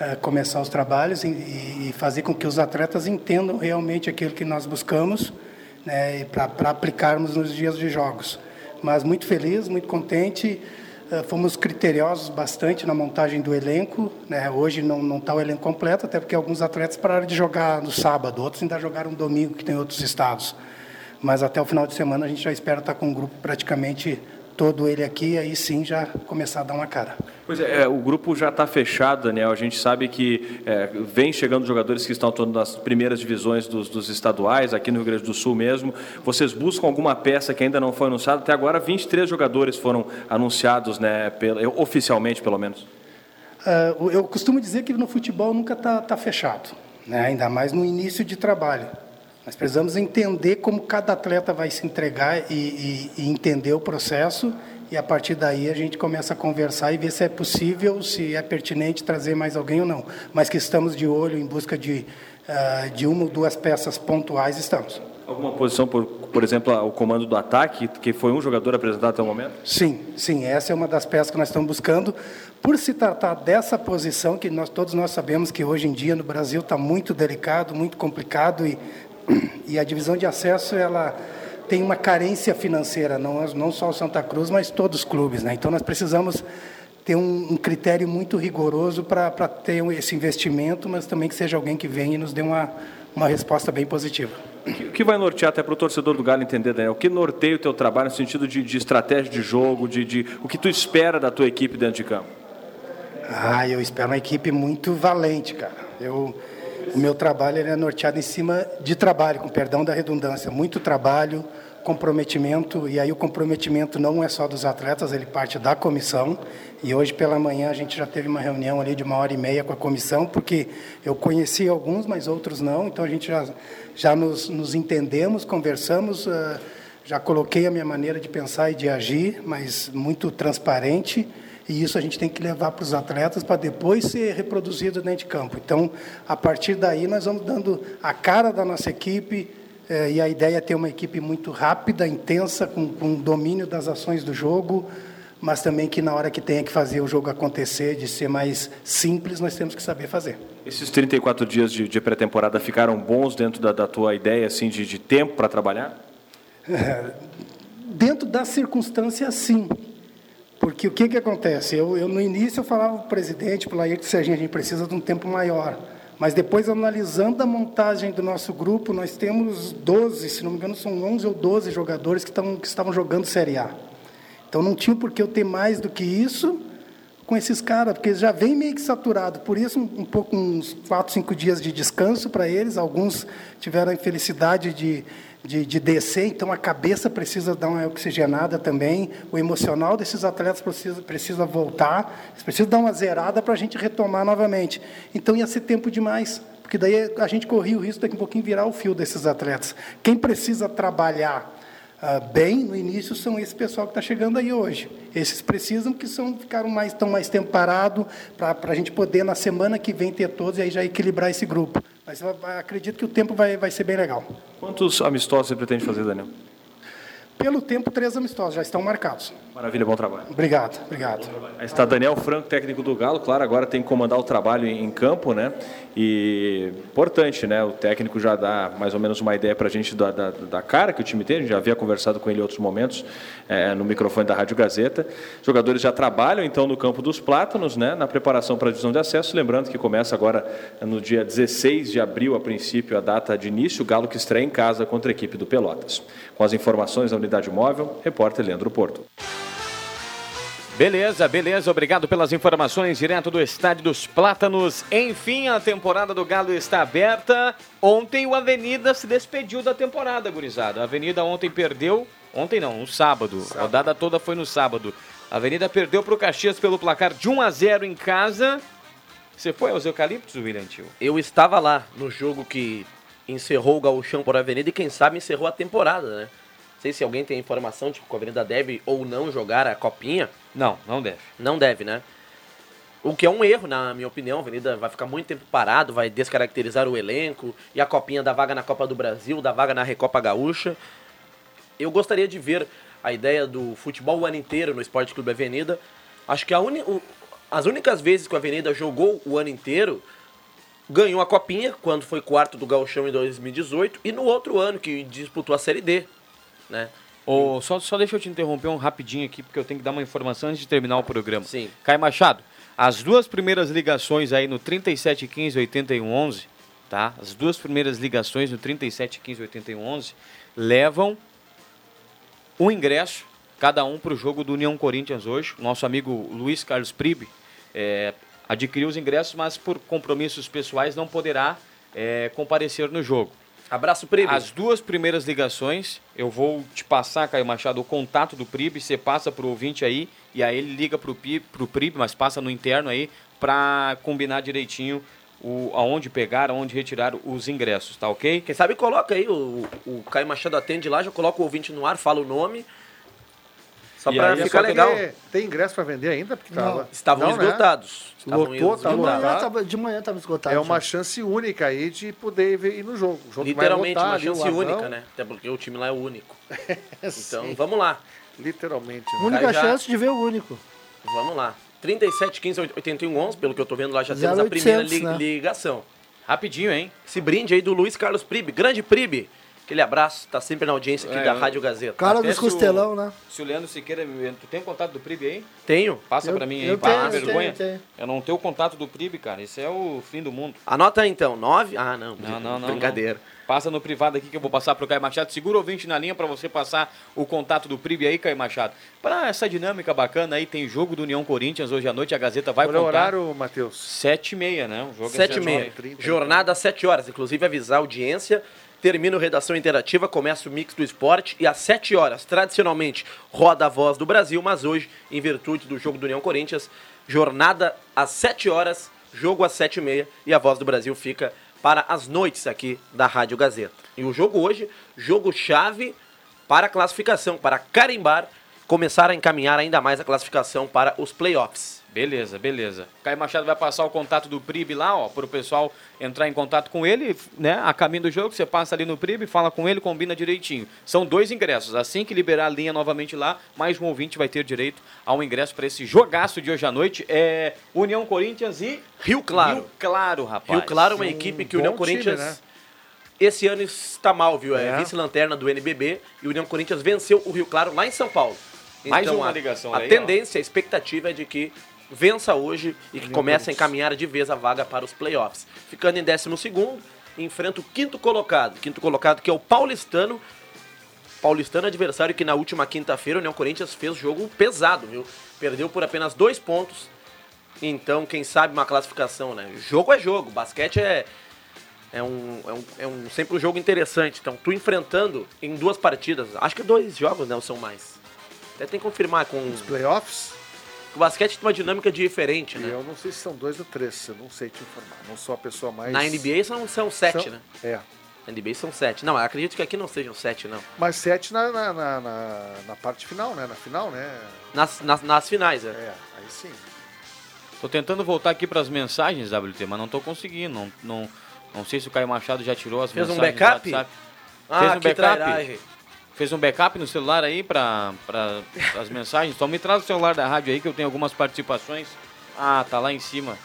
eh, começar os trabalhos e, e fazer com que os atletas entendam realmente aquilo que nós buscamos né, para aplicarmos nos dias de jogos. Mas muito feliz, muito contente. Uh, fomos criteriosos bastante na montagem do elenco. Né? Hoje não está o elenco completo, até porque alguns atletas pararam de jogar no sábado, outros ainda jogaram no domingo, que tem outros estados. Mas até o final de semana a gente já espera estar com um grupo praticamente todo ele aqui, aí sim já começar a dar uma cara. Pois é, é o grupo já está fechado, Daniel. A gente sabe que é, vem chegando jogadores que estão atuando nas primeiras divisões dos, dos, estaduais, aqui no Rio Grande do Sul mesmo. Vocês buscam alguma peça que ainda não foi anunciada? Até agora, 23 jogadores foram anunciados, né, pela, oficialmente pelo menos. Uh, eu costumo dizer que no futebol nunca está tá fechado, né? ainda mais no início de trabalho. Nós precisamos entender como cada atleta vai se entregar e, e, e, entender o processo e a partir daí a gente começa a conversar e ver se é possível, se é pertinente trazer mais alguém ou não. Mas que estamos de olho em busca de, uh, de uma ou duas peças pontuais, estamos. Alguma posição, por, por exemplo, o comando do ataque, que foi um jogador apresentado até o momento? Sim, sim, essa é uma das peças que nós estamos buscando. Por se tratar dessa posição, que nós todos nós sabemos que hoje em dia no Brasil está muito delicado, muito complicado e e a divisão de acesso ela tem uma carência financeira, não, não só o Santa Cruz, mas todos os clubes. Né? Então nós precisamos ter um, um critério muito rigoroso para ter esse investimento, mas também que seja alguém que venha e nos dê uma, uma resposta bem positiva. O que vai nortear até para o torcedor do Galo entender, Daniel? O que norteia o teu trabalho no sentido de, de estratégia de jogo, de, de, o que tu espera da tua equipe dentro de campo? Ah, eu espero uma equipe muito valente, cara. Eu, o meu trabalho é norteado em cima de trabalho, com perdão da redundância, muito trabalho, comprometimento, e aí o comprometimento não é só dos atletas, ele parte da comissão. E hoje pela manhã a gente já teve uma reunião ali de uma hora e meia com a comissão, porque eu conheci alguns, mas outros não, então a gente já, já nos, nos entendemos, conversamos, uh, já coloquei a minha maneira de pensar e de agir, mas muito transparente. E isso a gente tem que levar para os atletas para depois ser reproduzido dentro de campo. Então, a partir daí, nós vamos dando a cara da nossa equipe. Eh, e a ideia é ter uma equipe muito rápida, intensa, com, com domínio das ações do jogo, mas também que na hora que tenha que fazer o jogo acontecer, de ser mais simples, nós temos que saber fazer. Esses 34 dias de, de pré-temporada ficaram bons dentro da, da tua ideia assim de, de tempo para trabalhar? dentro das circunstâncias, sim. Porque o que, que acontece? Eu, eu no início eu falava para o presidente, para o Laírto Serginho, a gente precisa de um tempo maior. Mas depois, analisando a montagem do nosso grupo, nós temos 12, se não me engano, são 11 ou 12 jogadores que, estão, que estavam jogando Série A. Então não tinha por que eu ter mais do que isso com esses caras, porque eles já vêm meio que saturado. Por isso, um, um pouco, uns 4, 5 dias de descanso para eles. Alguns tiveram a infelicidade de de, de descer, então a cabeça precisa dar uma oxigenada também, o emocional desses atletas precisa, precisa voltar, eles precisam dar uma zerada para a gente retomar novamente. Então ia ser tempo demais, porque daí a gente corria o risco daqui a um pouquinho virar o fio desses atletas. Quem precisa trabalhar uh, bem no início são esse pessoal que está chegando aí hoje. Esses precisam que são ficaram mais estão mais tempo parado para a gente poder na semana que vem ter todos e aí já equilibrar esse grupo. Mas eu acredito que o tempo vai, vai ser bem legal. Quantos amistosos você pretende fazer, Daniel? Pelo tempo, três amistosos já estão marcados. Maravilha, bom trabalho. Obrigado, obrigado. Aí está Daniel Franco, técnico do Galo, claro, agora tem que comandar o trabalho em campo, né? E importante, né? O técnico já dá mais ou menos uma ideia para a gente da, da, da, cara que o time tem, a gente já havia conversado com ele em outros momentos é, no microfone da Rádio Gazeta. Os jogadores já trabalham então no campo dos Plátanos, né? Na preparação para a divisão de acesso, lembrando que começa agora no dia 16 de abril, a princípio, a data de início, o Galo que estreia em casa contra a equipe do Pelotas. Com as informações da unidade móvel, repórter Leandro Porto. Beleza, beleza. Obrigado pelas informações direto do Estádio dos Plátanos. Enfim, a temporada do Galo está aberta. Ontem o Avenida se despediu da temporada, gurizada. A Avenida ontem perdeu. Ontem não, no sábado. sábado. A rodada toda foi no sábado. A Avenida perdeu para o Caxias pelo placar de 1 a 0 em casa. Você foi aos Eucaliptos, William Tio? Eu estava lá no jogo que encerrou o Gauchão por Avenida e quem sabe encerrou a temporada, né? Não sei se alguém tem informação de que a Avenida deve ou não jogar a copinha. Não, não deve. Não deve, né? O que é um erro, na minha opinião. A Avenida vai ficar muito tempo parado, vai descaracterizar o elenco. E a copinha da vaga na Copa do Brasil, da vaga na Recopa Gaúcha. Eu gostaria de ver a ideia do futebol o ano inteiro no Esporte Clube Avenida. Acho que a, uni, as únicas vezes que o Avenida jogou o ano inteiro, ganhou a copinha, quando foi quarto do Gauchão em 2018, e no outro ano que disputou a Série D, né? Ô, só, só deixa eu te interromper um rapidinho aqui, porque eu tenho que dar uma informação antes de terminar o programa. Sim. Caio Machado, as duas primeiras ligações aí no 3715 8111, tá? As duas primeiras ligações no 3715 8111 levam um ingresso, cada um para o jogo do União Corinthians hoje. Nosso amigo Luiz Carlos Pribe é, adquiriu os ingressos, mas por compromissos pessoais não poderá é, comparecer no jogo. Abraço, Pribe. As duas primeiras ligações, eu vou te passar, Caio Machado, o contato do Pribe, você passa pro ouvinte aí, e aí ele liga pro, pro Pribe, mas passa no interno aí, para combinar direitinho o, aonde pegar, aonde retirar os ingressos, tá ok? Quem sabe coloca aí, o, o Caio Machado atende lá, já coloca o ouvinte no ar, fala o nome. Só pra aí é ficar legal. Tem, tem ingresso para vender ainda? Porque Não. tava, Estavam Não, né? esgotados. Estavam Lotou, tá De manhã, lotado. de manhã tava esgotado. É uma já. chance única aí de poder ver- ir no jogo. O jogo vai Literalmente, lotar uma chance Arnão. única, né? Até porque o time lá é o único. Então, Sim, vamos lá. literalmente. né? Única já- chance de ver o único. Vamos lá. 37, 15, 81, 11, pelo que eu tô vendo lá, já temos a 0800, primeira li- né? ligação. Rapidinho, hein? Esse brinde aí do Luiz Carlos Pribe. Grande Pribe. Aquele abraço, tá sempre na audiência aqui É, da Rádio Gazeta. Cara Até dos o- costelão, né? Se o Leandro Siqueira, tu tem o contato do Pribe aí? Tenho. Passa Eu- pra mim aí, eu passa tenho, eu vergonha. tenho, tenho. Eu não tenho o contato do Pribe, cara, isso é o fim do mundo. Anota aí então, 9. Ah, não. Não, não, não. Brincadeira. não. Passa no privado aqui que eu vou passar pro Caio Machado. Segura o ouvinte na linha para você passar o contato do Pribe aí, Caio Machado. Para essa dinâmica bacana aí, tem jogo do União Corinthians hoje à noite. A Gazeta vai Olha o contar. horário, Matheus. Sete e meia, né? O jogo é 7 e sete meia. horas. 30, Jornada às 7 horas. Inclusive avisar a audiência. Termina o Redação Interativa, começa o Mix do Esporte e às 7 horas, tradicionalmente, roda a voz do Brasil, mas hoje, em virtude do jogo do União Corinthians, jornada às 7 horas, jogo às 7 e meia e a voz do Brasil fica para as noites aqui da Rádio Gazeta. E o jogo hoje, jogo chave para a classificação, para carimbar, começar a encaminhar ainda mais a classificação para os playoffs. Beleza, beleza. Caio Machado vai passar o contato do Pribe lá, ó, pro pessoal entrar em contato com ele, né? A caminho do jogo, você passa ali no Pribe, fala com ele, combina direitinho. São dois ingressos. Assim que liberar a linha novamente lá, mais um ouvinte vai ter direito ao ingresso para esse jogaço de hoje à noite. É União Corinthians e Rio Claro. Rio Claro, rapaz. Rio Claro é uma equipe que o União time, Corinthians né? esse ano está mal, viu? É, É. vice-lanterna do NBB e o União Corinthians venceu o Rio Claro lá em São Paulo. Mais Então, uma a, ligação A aí, ó. tendência, a expectativa é de que vença hoje e que comece a encaminhar de vez a vaga para os playoffs. Ficando em 12 segundo, enfrenta o quinto colocado. Quinto colocado que é o Paulistano. Paulistano adversário que na última quinta-feira o União Corinthians fez jogo pesado, viu? Perdeu por apenas dois pontos. Então, quem sabe uma classificação, né? Jogo é jogo, basquete é, é, um, é, um, é um sempre um jogo interessante. Então, tu enfrentando em duas partidas, acho que dois jogos, né, ou são mais. Até tem que confirmar com Os playoffs, o basquete tem uma dinâmica diferente, e né? eu não sei se são dois ou três, eu não sei te informar. Não sou a pessoa mais... Na NBA são, são sete, São- né? É. Na NBA são sete. Não, eu acredito que aqui não sejam sete, não. Mas sete na, na, na, na- na parte final, né? Na final, né? Nas, nas, nas finais, é. É, aí sim. Tô tentando voltar aqui para as mensagens, WT, mas não tô conseguindo. Não, não, não sei se o Caio Machado já tirou as Fez um mensagens do backup? WhatsApp. Ah, Fez um que backup? trairagem. Fez um backup no celular aí para as mensagens? Então me traz o celular da rádio aí que eu tenho algumas participações. Ah, tá lá em cima.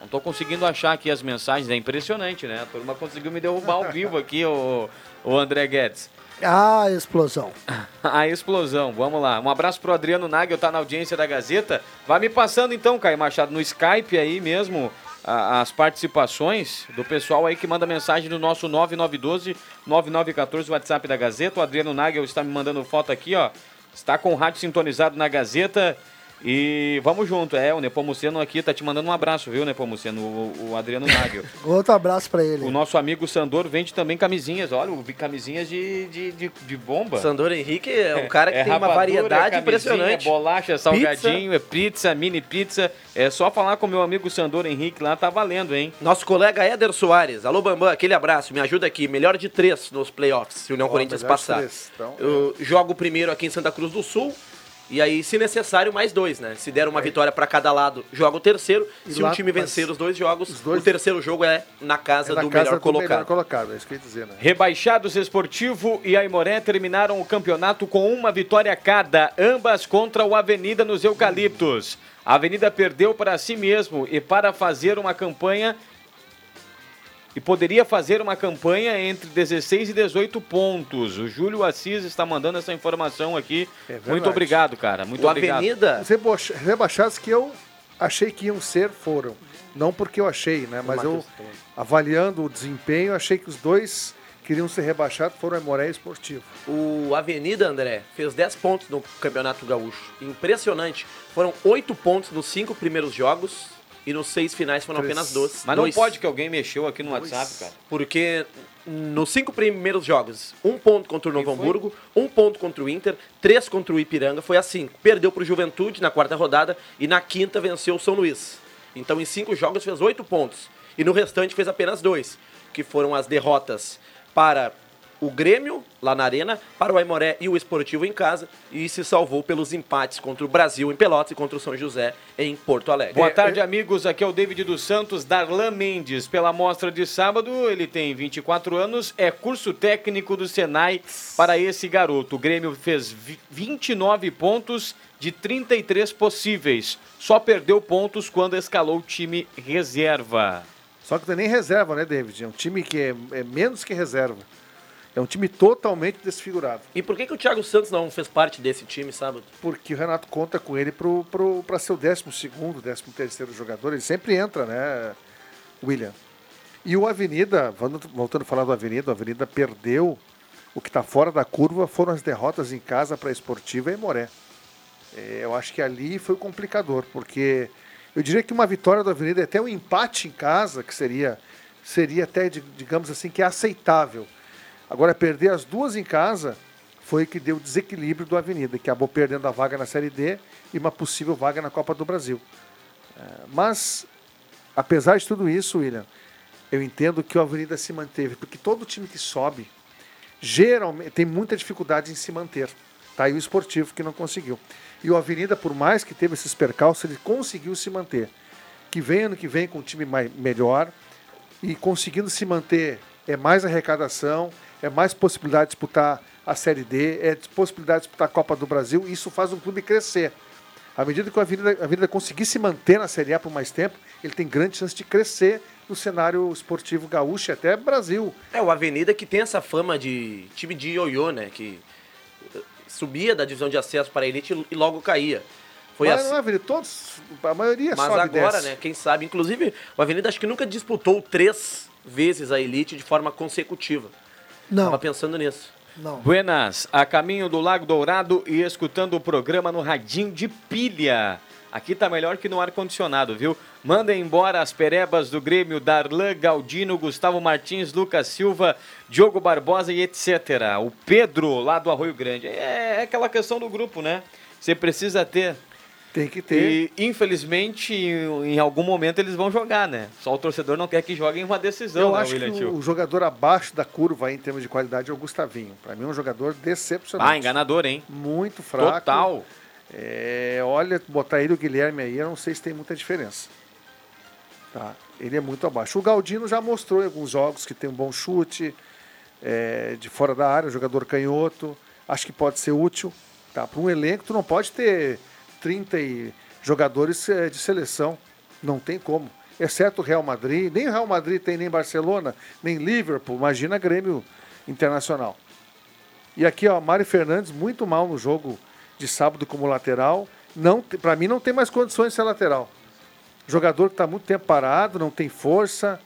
Não tô conseguindo achar aqui as mensagens, é impressionante, né? A turma conseguiu me derrubar ao vivo aqui, o, o André Guedes. Ah, explosão. A explosão, vamos lá. Um abraço pro Adriano Nagel, tá na audiência da Gazeta. Vai me passando então, Caio Machado, no Skype aí mesmo, as participações do pessoal aí que manda mensagem no nosso 9912-9914, WhatsApp da Gazeta. O Adriano Nagel está me mandando foto aqui, ó. Está com o rádio sintonizado na Gazeta. E vamos junto, é, o Nepomuceno aqui tá te mandando um abraço, viu, Nepomuceno, o, o Adriano Nagel. Outro abraço pra ele. o nosso amigo Sandor vende também camisinhas, olha, eu vi camisinhas de, de, de, de bomba. Sandor Henrique é um cara que É tem uma rapadura, variedade é impressionante. É bolacha, salgadinho, é pizza, mini pizza. É só falar com meu amigo Sandor Henrique lá, tá valendo, hein? Nosso colega Éder Soares. Alô, Bambam, aquele abraço. Me ajuda aqui. Melhor de três nos playoffs, se o União Ó, Corinthians passar. três, então. Eu jogo primeiro aqui em Santa Cruz do Sul E aí, se necessário, mais dois, né? Se der uma vitória para cada lado, joga o terceiro. E se lá- um time vencer os dois jogos, dois- o terceiro jogo é na casa É na do casa melhor do colocado. melhor colocado, é isso que eu ia dizer, né? Rebaixados Esportivo e Aimoré terminaram o campeonato com uma vitória cada, ambas contra o Avenida nos Eucaliptos. A Avenida perdeu para si mesmo e para fazer uma campanha e poderia fazer uma campanha entre 16 e 18 pontos. O Júlio Assis está mandando essa informação aqui. É. Muito obrigado, cara. Muito O obrigado. Avenida, rebaixados que eu achei que iam ser, foram. Não porque eu achei, né? Mas eu, avaliando o desempenho, achei que os dois queriam ser rebaixados, foram Aimoré e Esportivo. o Avenida, André, fez 10 pontos no Campeonato Gaúcho. Impressionante. Foram 8 pontos nos cinco primeiros jogos e nos seis finais foram Três. apenas dois. Mas não dois. pode que alguém mexeu aqui no WhatsApp, cara. Porque nos cinco primeiros jogos, um ponto contra o Novo Quem foi? Hamburgo, um ponto contra o Inter, três contra o Ipiranga, foi assim. Perdeu para o Juventude na quarta rodada e na quinta venceu o São Luís. Então em cinco jogos fez oito pontos. E no restante fez apenas dois, que foram as derrotas para o Grêmio, lá na Arena, para o Aimoré e o Esportivo em casa, e se salvou pelos empates contra o Brasil em Pelotas e contra o São José em Porto Alegre. Boa tarde, amigos. Aqui é o David dos Santos, Darlan Mendes. Pela mostra de sábado, ele tem 24 anos, é curso técnico do Senai para esse garoto. O Grêmio fez vi- 29 pontos de 33 possíveis. Só perdeu pontos quando escalou o time reserva. Só que não é nem reserva, né, David? É um time que é, é menos que reserva. É um time totalmente desfigurado. E por que, que o Thiago Santos não fez parte desse time sábado? Porque o Renato conta com ele para ser o 12 décimo terceiro jogador. Ele sempre entra, né, William? E o Avenida, voltando a falar do Avenida, o Avenida perdeu. O que está fora da curva foram as derrotas em casa para a Esportiva e Moré. É, eu acho que ali foi o complicador, porque eu diria que uma vitória do Avenida, até um empate em casa, que seria, seria até, di- digamos assim, que é aceitável. Agora, perder as duas em casa foi que deu desequilíbrio do Avenida, que acabou perdendo a vaga na Série D e uma possível vaga na Copa do Brasil. É, Mas, apesar de tudo isso, William, eu entendo que o Avenida se manteve, porque todo time que sobe geralmente tem muita dificuldade em se manter. Tá aí o esportivo que não conseguiu. E o Avenida, por mais que teve esses percalços, ele conseguiu se manter. Que vem ano que vem com um time mais, melhor e conseguindo se manter é mais arrecadação, é mais possibilidade de disputar a Série D, é possibilidade de disputar a Copa do Brasil. E isso faz um clube crescer. À medida que o Avenida, a Avenida conseguir se manter na Série A por mais tempo, ele tem grande chance de crescer no cenário esportivo gaúcho e até Brasil. É, o Avenida que tem essa fama de time de ioiô, né? Que eh, subia da divisão de acesso para a elite e logo caía. Foi Mas assim. não é, Avenida, todos, a maioria Mas agora, desce. né? Quem sabe. Inclusive, o Avenida acho que nunca disputou três vezes a elite de forma consecutiva. Não. Tava pensando nisso. Não. Buenas, a caminho do Lago Dourado e escutando o programa no radinho de pilha. Aqui tá melhor que no ar-condicionado, viu? Mandem embora as perebas do Grêmio, Darlan, Galdino, Gustavo Martins, Lucas Silva, Diogo Barbosa e etc. O Pedro, lá do Arroio Grande. É, é aquela questão do grupo, né? Você precisa ter. Tem que ter. E, infelizmente, em, em algum momento eles vão jogar, né? Só o torcedor não quer que joguem uma decisão, Eu né, acho William que Tio? o jogador abaixo da curva aí, em termos de qualidade é o Gustavinho. Para mim é um jogador decepcionante. Ah, enganador, hein? Muito fraco. Total. É, olha, botar ele e o Guilherme aí, eu não sei se tem muita diferença. Tá? Ele é muito abaixo. O Galdino já mostrou em alguns jogos que tem um bom chute, é, de fora da área, jogador canhoto. Acho que pode ser útil. Tá? Para um elenco, tu não pode ter 30 e- jogadores é, de seleção. Não tem como. Exceto o Real Madrid. Nem o Real Madrid tem nem Barcelona, nem Liverpool. Imagina Grêmio Internacional. E aqui, ó, Mário Fernandes, muito mal no jogo de sábado como lateral. Não, para mim não tem mais condições de ser lateral. Jogador que está muito tempo parado, não tem força.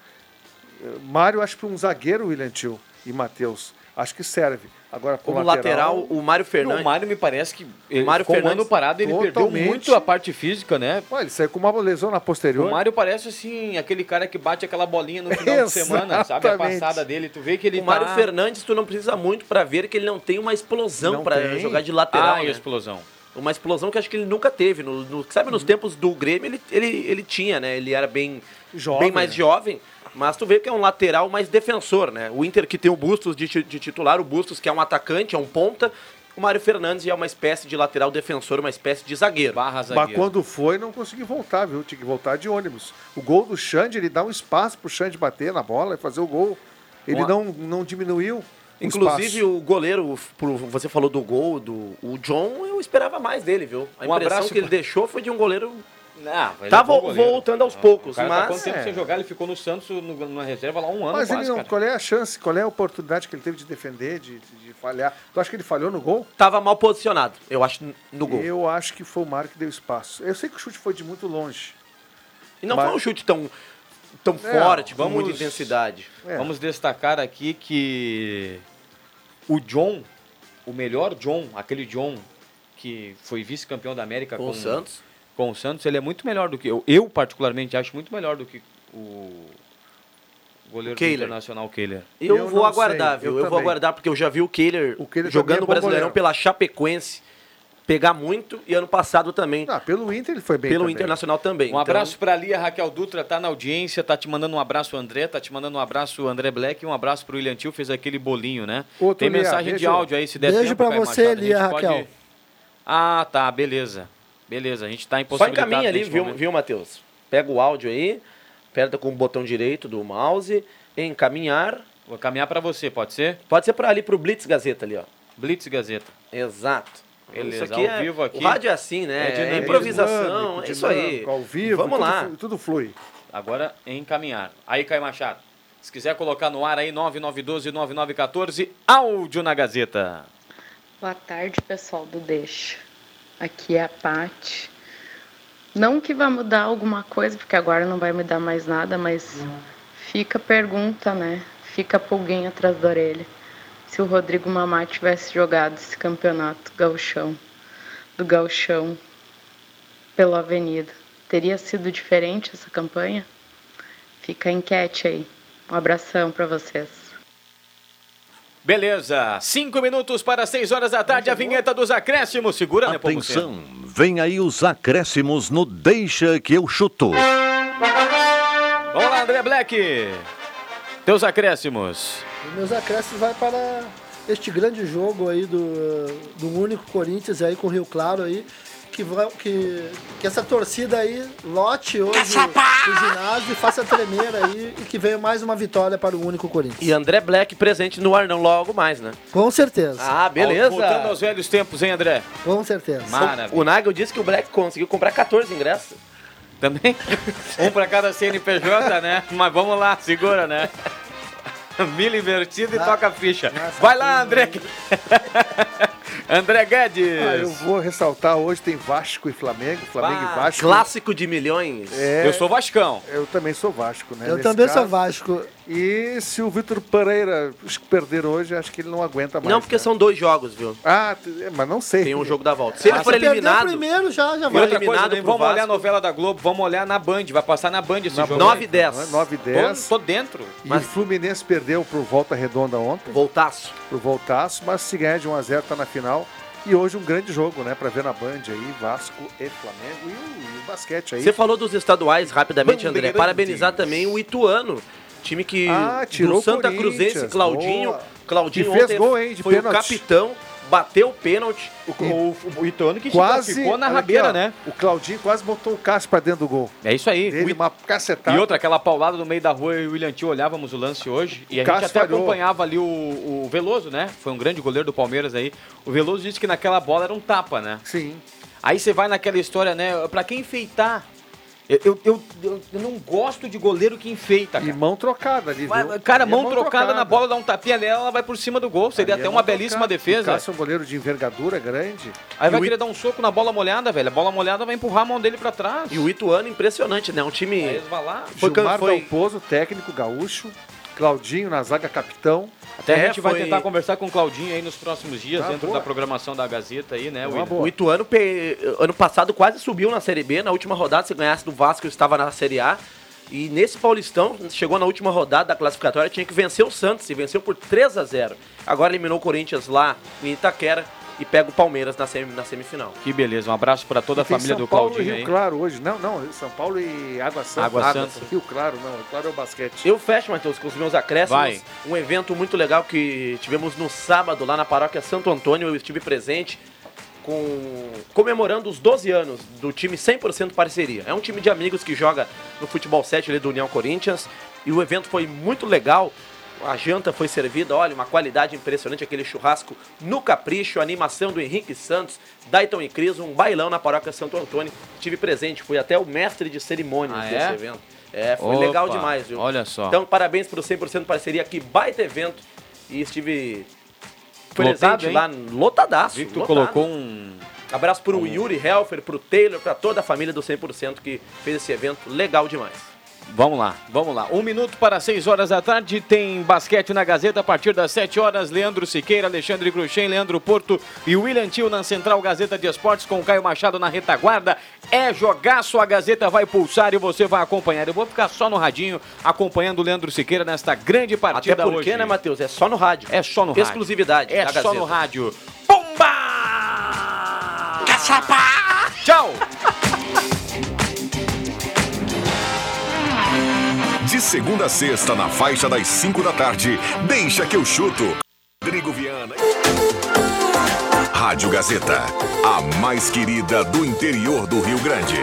Eh, Mário, acho que um zagueiro, William Tio e Matheus, acho que serve. Agora, Como lateral, o Mário Fernandes. O Mário me parece que ele Mário ficou um ano parado ele perdeu totalmente- muito a parte física, né? Ué, ele saiu com uma lesão na posterior. O Mário parece assim, aquele cara que bate aquela bolinha no final de semana, sabe? A passada dele, tu vê que ele O Mário tá... Fernandes, tu não precisa muito pra ver que ele não tem uma explosão tem. jogar de lateral. Ah, e né? explosão. Uma explosão que acho que ele nunca teve. No, no- sabe, nos tempos do Grêmio, ele, ele, ele tinha, né? Ele era bem, Jovem, bem mais né? jovem. Mas tu vê que é um lateral mais defensor, né? O Inter que tem o Bustos de, de titular, o Bustos que é um atacante, é um ponta, O Mário Fernandes é uma espécie de lateral defensor, uma espécie de zagueiro. Barra Mas quando foi, não conseguiu voltar, viu? Tinha que voltar de ônibus. O gol do Xande, ele dá um espaço pro Xande bater na bola e fazer o gol. Ele não, não diminuiu. o Inclusive espaço. o goleiro, pro- você falou do gol, do o John, eu esperava mais dele, viu? A Um impressão abraço que ele pra- deixou foi de um goleiro. Não, ele tá é vo- goleiro. voltando aos O poucos, tá mas. quanto tempo sem jogar? Ele ficou no Santos no, na reserva lá um ano Mas quase, ele não, cara. qual é a chance, qual é a oportunidade que ele teve de defender, de, de falhar? Tu acha que ele falhou no gol? Tava mal posicionado, eu acho, no gol. Eu acho que foi o Mário que deu espaço. Eu sei que o chute foi de muito longe. E não Mas- foi um chute tão, tão É, forte, com vamos- muita intensidade. É. Vamos destacar aqui que o John, o melhor John, aquele John que foi vice-campeão da América Com com, o Santos. Com o Santos, ele é muito melhor do que eu. Eu, particularmente, acho muito melhor do que o goleiro do Kehler. Internacional Kehler. Eu, Eu vou aguardar, sei, viu? eu Eu, vou aguardar porque eu já vi o Kehler, O Kehler jogando é o Brasileirão goleiro. pela Chapecoense pegar muito e ano passado também. Ah, pelo Inter ele foi bem pelo também. Internacional também. Um Então, abraço pra Lia Raquel Dutra, tá na audiência, tá te mandando um abraço André, tá te mandando um abraço André Black e um abraço pro William Tio, fez aquele bolinho, né? Outro, Tem Lia, mensagem de beijo. áudio aí, se der Beijo tempo, pra Caio você, Lia pode- Raquel. Ah, tá, beleza. Beleza, a gente tá Só impossibilitado encaminha ali, viu, momento. viu Matheus? Pega o áudio aí, aperta com o botão direito do mouse, encaminhar. Vou caminhar pra você, pode ser? Pode ser para ali pro Blitz Gazeta ali, ó. Blitz Gazeta. Exato. Beleza, isso aqui ao é, vivo aqui. O rádio é assim, né? É É, improvisação, Dinâmico, é isso aí. dinâmico, Ao vivo, Vamos tudo lá. Tudo flui. Agora encaminhar. Aí, Caio Machado. Se quiser colocar no ar aí, 9912-9914, áudio na Gazeta. Boa tarde, pessoal do Deixa. Aqui é a Pati. Não que vá mudar alguma coisa, porque agora não vai mudar mais nada, mas fica a pergunta, né? Fica a pulguinha atrás da orelha. Se o Rodrigo Mamá tivesse jogado esse campeonato gauchão, do gauchão, pela Avenida, teria sido diferente essa campanha? Fica a enquete aí. Um abração para vocês. Beleza, cinco minutos para seis horas da tarde, a vinheta dos acréscimos. Segura, né, Atenção, vem aí os acréscimos no Deixa que eu chuto. Vamos lá, André Black. Teus acréscimos. Os meus acréscimos vai para este grande jogo aí do, do único Corinthians aí com o Rio Claro aí. Que, vai, que, que essa torcida aí lote hoje o ginásio e faça tremer aí e que venha mais uma vitória para o único Corinthians. E André Black presente no Arnão logo mais, né? Com certeza. Ah, beleza. Voltando aos velhos tempos, hein, André? Com certeza. Maravilha. O Nagel disse que o Black conseguiu comprar 14 ingressos. Também? um para cada CNPJ, né? Mas vamos lá, segura, né? Milho invertido e toca a ficha. Vai lá, André. André Guedes. Ah, eu vou ressaltar hoje tem Vasco e Flamengo, Flamengo Ah, e Vasco. Clássico de milhões. É, Eu sou Vascão. Eu também sou Vasco, né? Eu nesse também sou caso. Vasco. E se o Vitor Pereira perder hoje, acho que ele não aguenta mais. Não, porque né? são dois jogos, viu? Ah, t- mas não sei. Tem um jogo da volta. Se ele Ah, for se perder eliminado, primeiro já, já E vai. outra coisa, eliminado pro vamos olhar a Vasco. novela da Globo, vamos olhar na Band, vai passar na Band esse Na jogo. 9 e aí. 10. 9 e Tô, 10. tô dentro. E Mas- o Fluminense perdeu pro Volta Redonda ontem, Voltaço. Pro Voltaço, mas se ganhar de 1x0 tá na final. E hoje um grande jogo, né? Pra ver na Band aí, Vasco e Flamengo e o, e o basquete aí. Você falou dos estaduais rapidamente, André. Bandeirantes. Parabenizar também o Ituano. Time que Ah, tirou do o Santa Cruzense, Claudinho. boa. Claudinho Que fez ontem gol, hein, de foi pênalti. o capitão, bateu o pênalti. O, o, o Ituano que quase ficou na olha aqui, rabeira, ó, né? O Claudinho quase botou o Cássio pra dentro do gol. É isso aí. Dele, O- uma cacetada. E outra, aquela paulada no meio da rua, eu e o William Tio olhávamos o lance hoje e a gente Cássio até falhou. acompanhava ali o, o Veloso, né? Foi um grande goleiro do Palmeiras aí. O Veloso disse que naquela bola era um tapa, né? Sim. Aí você vai naquela história, né? Pra quem enfeitar. Eu, eu, eu, eu- não gosto de goleiro que enfeita, E cara. mão trocada ali, Vai- viu? cara, E mão, trocada, na bola, dá um tapinha nela, ela vai por cima do gol. Seria Ali até é uma mão belíssima trocada. O defesa. Cássio é um goleiro de envergadura grande. Aí vai E o querer dar um soco na bola molhada, velho. A bola molhada vai empurrar a mão dele pra trás. E o Ituano, impressionante, né? Um Vai time. resvalar. Foi, Gilmar foi, Dalpozo, técnico gaúcho. Claudinho na zaga capitão. Até a É, gente vai foi- tentar conversar com o Claudinho aí nos próximos dias, Ah, dentro boa. da programação da Gazeta aí, né, William? boa. O Ituano, pe- ano passado, quase subiu na Série B. Na última rodada, se ganhasse do Vasco, estava na Série A. E nesse Paulistão, chegou na última rodada da classificatória, tinha que vencer o Santos e venceu por 3 a 0 Agora eliminou o Corinthians lá em Itaquera e pega o Palmeiras na, sem- na semifinal. Que beleza, um abraço para toda a E tem família São do Paulo Claudinho e Rio aí. Claro hoje. Não, não, São Paulo e Água Santa. Água Santa. Rio Claro, não. Rio Claro é o basquete. Eu fecho, Matheus, com os meus acréscimos. Vai. Um evento muito legal que tivemos no sábado lá na paróquia Santo Antônio. Eu estive presente com comemorando os 12 anos do time 100% parceria. É um time de amigos que joga no futebol 7 ali do União Corinthians e o evento foi muito legal. A janta foi servida, olha, uma qualidade impressionante, aquele churrasco no capricho, a animação do Henrique Santos, Dayton e Cris, um bailão na paróquia Santo Antônio. Estive presente, fui até o mestre de cerimônias Ah, desse é? evento. É, foi Opa, legal demais, viu? olha só. Então, parabéns pro 100% parceria, que baita evento. E estive Lotado, presente hein? lá, lotadaço. Vi que tu lotado. colocou um... Abraço pro Yuri Helfer, pro Taylor, pra toda a família do 100% que fez esse evento legal demais. Vamos lá, vamos lá. Um minuto para 6 horas da tarde, tem basquete na Gazeta a partir das 7 horas. Leandro Siqueira, Alexandre Cruxem, Leandro Porto e William Tio na Central Gazeta de Esportes com o Caio Machado na retaguarda. É jogaço, a Gazeta vai pulsar e você vai acompanhar. Eu vou ficar só no radinho acompanhando o Leandro Siqueira nesta grande partida Até porque, hoje. né, Matheus? É só no rádio. É só no rádio. Exclusividade É só no rádio. Pumba! Caçapa! Tchau! De segunda a sexta, na faixa das 5 da tarde, deixa que eu chuto. Rodrigo Viana. Rádio Gazeta, a mais querida do interior do Rio Grande.